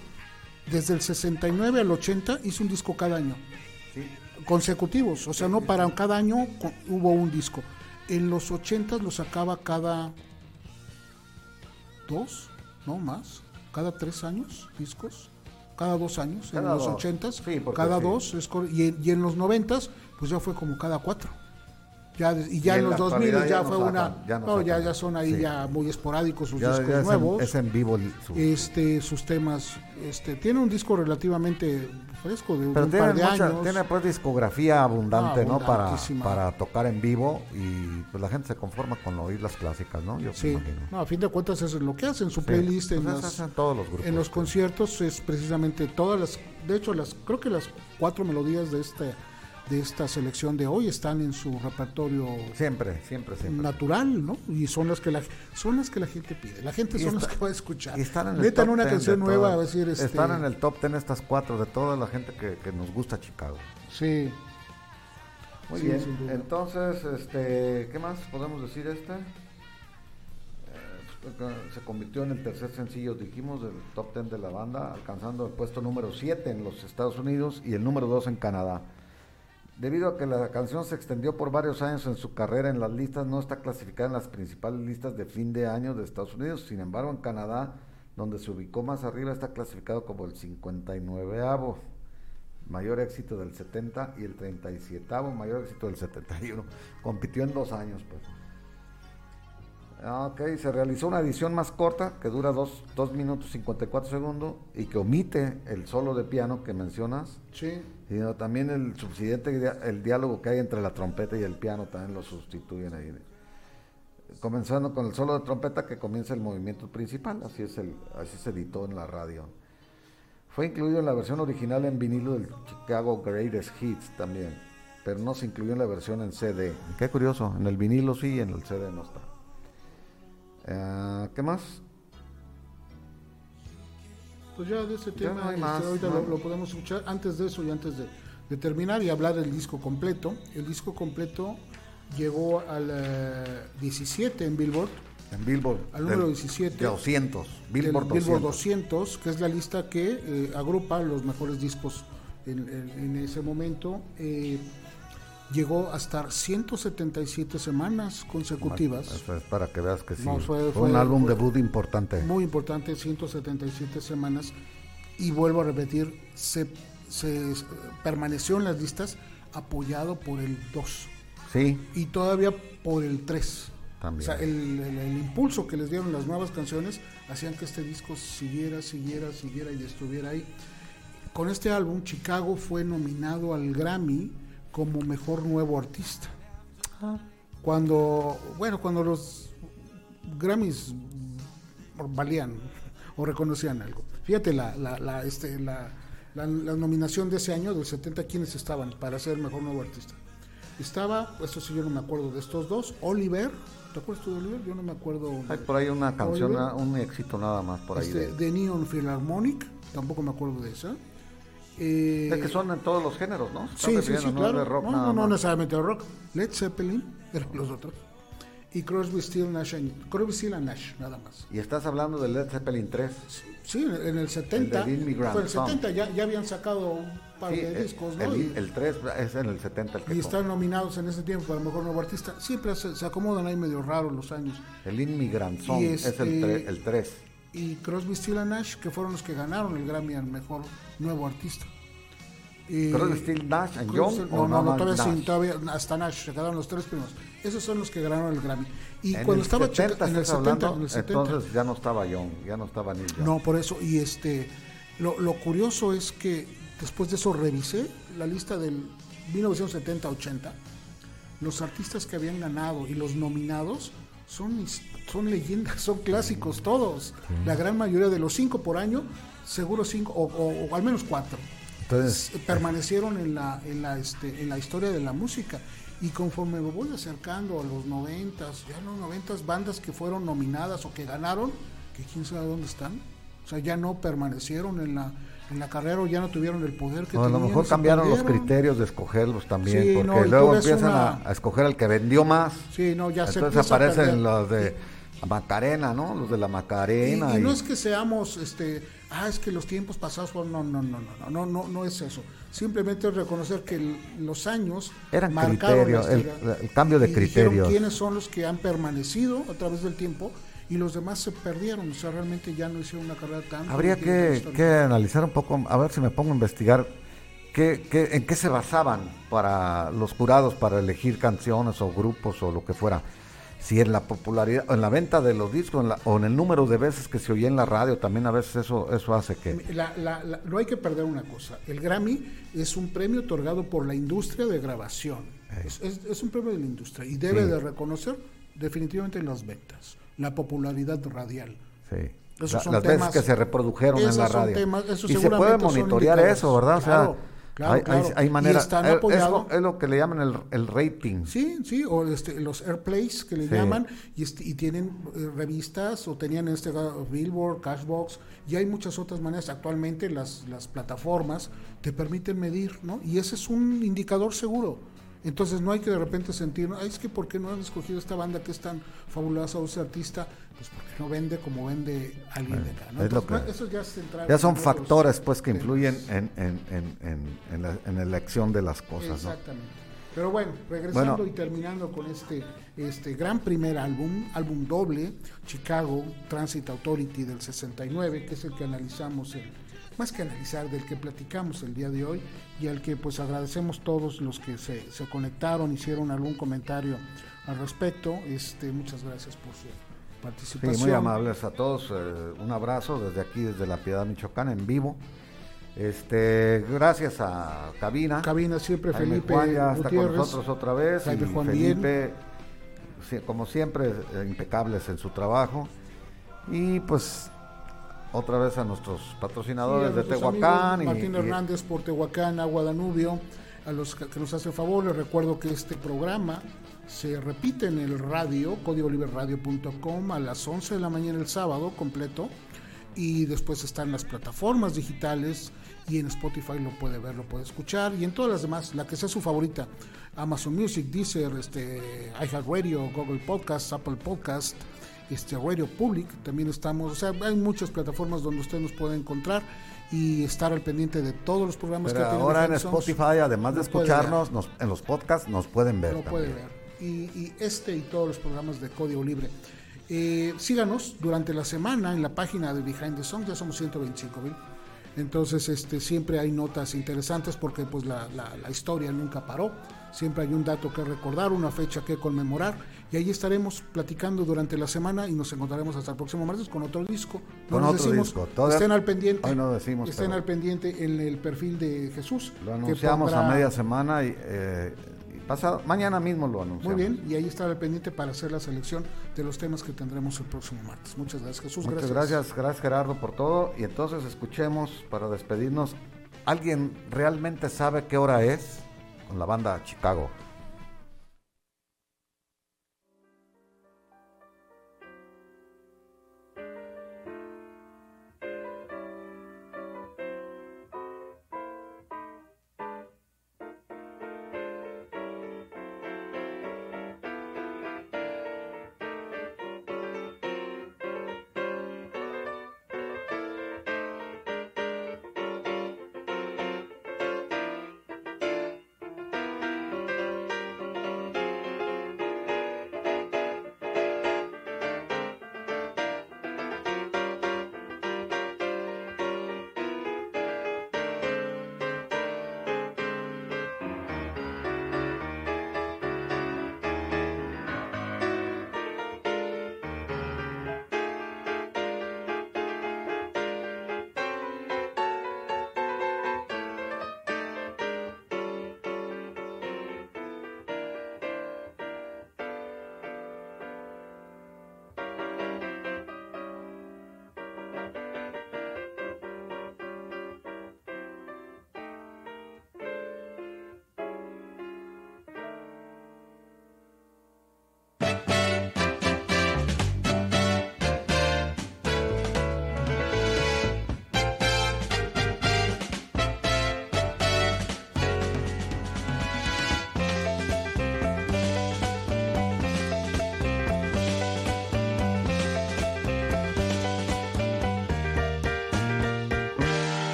desde el 69 al 80 hizo un disco cada año, Sí. Consecutivos, o sea, no para cada año hubo un disco. En los 80 lo sacaba cada dos, no más, cada tres años discos, cada dos años, en los dos. 80 Sí, cada sí. dos, es y, en- y en los 90 pues ya fue como cada cuatro. Ya, y ya Y en en los la 2000 actualidad ya, ya no fue sacan, una ya no no, ya, son ahí Sí. ya muy esporádicos sus discos en, nuevos es en vivo el- su- este sus temas este tiene un disco relativamente fresco de Pero un tiene, par de mucha- años tiene pues discografía abundante, Ah, ¿no? Para, para tocar en vivo y pues la gente se conforma con oír las clásicas, ¿no? Yo sí imagino. no, a fin de cuentas eso es lo que hacen su Sí, playlist en, pues las- todos los grupos. en los conciertos es precisamente todas las de hecho las creo que las cuatro melodías de este de esta selección de hoy están en su repertorio Siempre, siempre, siempre. natural, ¿no? Y son las que la son las que la gente pide. La gente son está- las que va a escuchar. Y están en el Metan top una 10 canción de nueva a decir este Están en el top 10 estas cuatro de toda la gente que, que nos gusta Chicago. Sí. Muy Sí, bien. sin duda. Entonces, este, ¿qué más podemos decir este? Eh, pues, se convirtió en el tercer sencillo, dijimos, del top 10 de la banda, alcanzando el puesto número 7 en los Estados Unidos y el número 2 en Canadá. Debido a que la canción se extendió por varios años en su carrera en las listas, no está clasificada en las principales listas de fin de año de Estados Unidos. Sin embargo, en Canadá, donde se ubicó más arriba, está clasificado como el 59avo mayor éxito del 70 y el 37 mayor éxito del 71. Compitió en dos años, pues. Ok, se realizó una edición más corta que dura 2 minutos 54 segundos y que omite el solo de piano que mencionas, Sí. Sino también el subsiguiente, dia- el diálogo que hay entre la trompeta y el piano también lo sustituyen ahí. Comenzando con el solo de trompeta que comienza el movimiento principal, así es el, así se editó en la radio. Fue incluido en la versión original en vinilo del Chicago Greatest Hits también, pero no se incluyó en la versión en CD. Qué curioso, en el vinilo sí, en el CD no está. Eh, ¿Qué más? Pues ya de ese tema, no este, más, ahorita ¿no? lo, lo podemos escuchar. Antes de eso y antes de, de terminar y hablar del disco completo, el disco completo llegó al eh, 17 en Billboard, En Billboard. Al número del- 17. de 200. Billboard, el Billboard 200. 200, que es la lista que eh, agrupa los mejores discos en, en- en ese momento. Eh, llegó a estar 177 semanas consecutivas. Eso es para que veas que sí. No, fue- fue, un fue- álbum fue- debut importante. muy importante, 177 semanas. Y vuelvo a repetir, se, se, permaneció en las listas apoyado por el 2 Sí, y todavía por el 3. También. O sea, el, el- el impulso que les dieron las nuevas canciones hacían que este disco siguiera, siguiera, siguiera y estuviera ahí. Con este álbum, Chicago fue nominado al Grammy como mejor nuevo artista. Cuando, bueno, cuando los Grammys valían o reconocían algo. Fíjate la, la, la, este, la, la- la nominación de ese año, del 70, ¿quiénes estaban para ser mejor nuevo artista? Estaba, eso sí yo no me acuerdo de estos dos, Oliver, ¿te acuerdas tú de Oliver? Yo no me acuerdo. Hay por ahí una canción, Oliver. un éxito nada más por ahí. Este, de- de Neon Philharmonic, tampoco me acuerdo de esa. Eh, es que son en todos los géneros, ¿no? Sí, sí, sí, no claro. de rock no, nada no, no necesariamente rock. Led Zeppelin, eran los otros. Y Crosby, Still, Nash, and- Crosby, Still and Nash, nada más. Y estás hablando de Led Zeppelin 3. Sí, en el 70. El de Immigrant fue el Song. 70 ya, ya habían sacado un par Sí, de el- discos, ¿no? el, el 3 es en el 70 el que y están nominados en ese tiempo para mejor nuevo artista. Siempre se, se acomodan ahí medio raros los años. El Immigrant Song es este- el, tre- el 3. Y Crosby, and Nash, que fueron los que ganaron el Grammy al mejor nuevo artista. Y- Crosby, Still, Nash and Crosby, Young, No, no, no, todavía, Nash? sí, todavía hasta Nash, se quedaron los tres primeros. Esos son los que ganaron el Grammy. Y En cuando estaba 70 checa- en el estás 70, hablando, en el 70, entonces ya no estaba Young, ya no estaba Neil Young. No, por eso, y este, lo, lo curioso es que después de eso revisé la lista del 1970-80, los artistas que habían ganado y los nominados son, son leyendas, son clásicos todos. La gran mayoría de los cinco por año, seguro cinco, o, o- o al menos cuatro, Entonces, s- permanecieron en la, en, la, este, en la historia de la música. Y conforme me voy acercando a los noventas, ya en los noventas, bandas que fueron nominadas o que ganaron, que quién sabe dónde están. O sea, ya no permanecieron en la, en la carrera ya no tuvieron el poder que no, A lo mejor cambiaron los criterios de escogerlos también, porque luego empiezan a, escoger al que vendió más. Sí, no, ya Entonces se aparecen los de Macarena, ¿no? Los de la Macarena. Y, no es que seamos, este, ah, es que los tiempos pasados fueron, no, no, no, no, no, no, no es eso. Simplemente es reconocer que los años Eran marcaron el, el, cambio de criterios. Quiénes son los que han permanecido a través del tiempo y los demás se perdieron, o sea, realmente ya no hicieron una carrera tan... Habría que, que analizar un poco, a ver si me pongo a investigar qué, qué- en qué se basaban para los jurados para elegir canciones o grupos o lo que fuera. Si en la popularidad, en la venta de los discos en la- o en el número de veces que se oía en la radio, también a veces eso, eso hace que... La- la- la- no hay que perder una cosa. El Grammy es un premio otorgado por la industria de grabación. Es, es- es un premio de la industria y debe Sí. de reconocer definitivamente las ventas, la popularidad radial. Sí. Esos La- son las temas- veces que se reprodujeron en la radio. temas- y se puede monitorear eso, ¿verdad? O sea, Claro, claro, hay, hay- claro. hay manera. están es- lo, es lo que le llaman el, el rating. Sí, sí, o este, los airplays que le Sí. llaman y, este- y tienen eh, revistas o tenían en este caso Billboard, Cashbox y hay muchas otras maneras. Actualmente las, las plataformas te permiten medir, ¿no? Y ese es un indicador seguro. Entonces no hay que de repente sentir, "Ay, es que ¿por qué no han escogido esta banda que es tan fabulosa o ese artista? Pues porque no vende como vende alguien de acá, ¿no? es lo Entonces, que- eso ya, se Ya son en factores pues que temas. influyen en, en, en, en, en la, en la elección de las cosas, ¿no? Exactamente. Pero bueno, regresando Bueno. y terminando con este, este gran primer álbum, álbum doble, Chicago Transit Authority del 69, que es el que analizamos, el, más que analizar, del que platicamos el día de hoy y al que pues agradecemos todos los que se, se conectaron, hicieron algún comentario al respecto. Este, muchas gracias por su Sí, participación. muy amables a todos. eh, un abrazo desde aquí, desde La Piedad, Michoacán, en vivo. Este, gracias a Cabina. Cabina siempre Jaime Felipe Juan ya está con nosotros otra vez. Jaime y Juan Felipe, como siempre, impecables en su trabajo. Y pues, otra vez a nuestros patrocinadores Sí, a de Tehuacán. amigos Martín y- Hernández por Tehuacán, Agua Danubio, a los que que nos hacen favor, les recuerdo que este programa se repite en el radio, códigoliberradio.com a las 11 de la mañana el sábado completo y después están las plataformas digitales y en Spotify lo puede ver, lo puede escuchar y en todas las demás, la que sea su favorita, Amazon Music, Deezer, este, iHeartRadio, Google Podcast, Apple Podcast, este Radio Public, también estamos, o sea, hay muchas plataformas donde usted nos puede encontrar y estar al pendiente de todos los programas Pero que tiene ahora en. Spotify, además de escucharnos, nos- en los podcasts nos pueden ver. lo puede ver. Y, y este y todos los programas de Código Libre. Eh, síganos durante la semana en la página de Behind the Song, ya somos 125 mil. Entonces este, siempre hay notas interesantes porque pues la, la- la historia nunca paró. siempre hay un dato que recordar, una fecha que conmemorar y ahí estaremos platicando durante la semana y nos encontraremos hasta el próximo martes con otro disco. No Con otro decimos, disco. Todavía- estén al pendiente. Hoy no decimos, Estén pero- al pendiente en el perfil de Jesús. Lo que anunciamos pondrá- a media semana y, eh, y pasado, mañana mismo lo anunciamos. Muy bien, y ahí estará al pendiente para hacer la selección de los temas que tendremos el próximo martes. Muchas gracias, Jesús. Muchas gracias, gracias Gerardo por todo. Y entonces escuchemos para despedirnos. ¿Alguien realmente sabe qué hora es? Con la banda Chicago.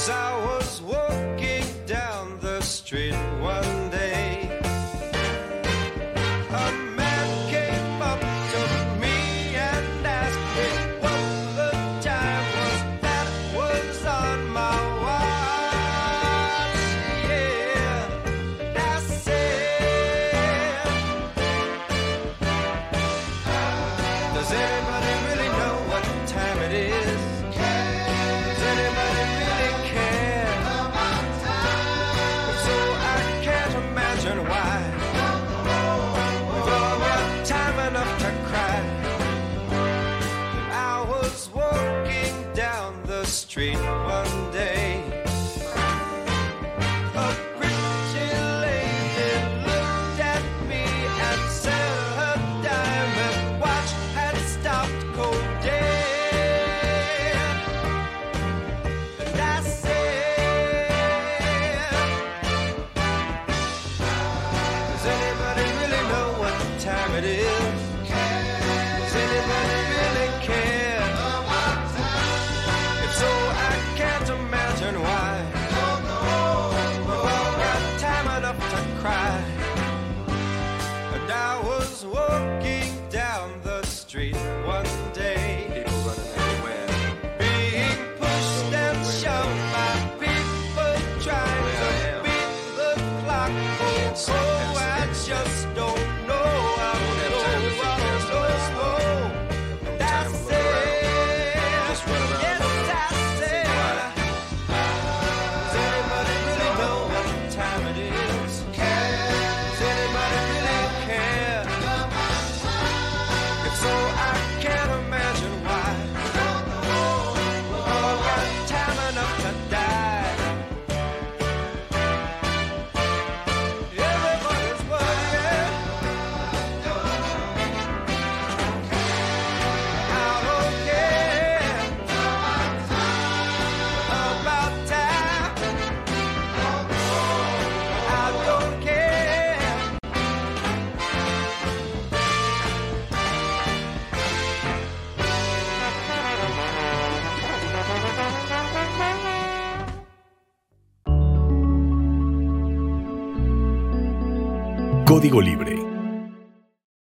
As I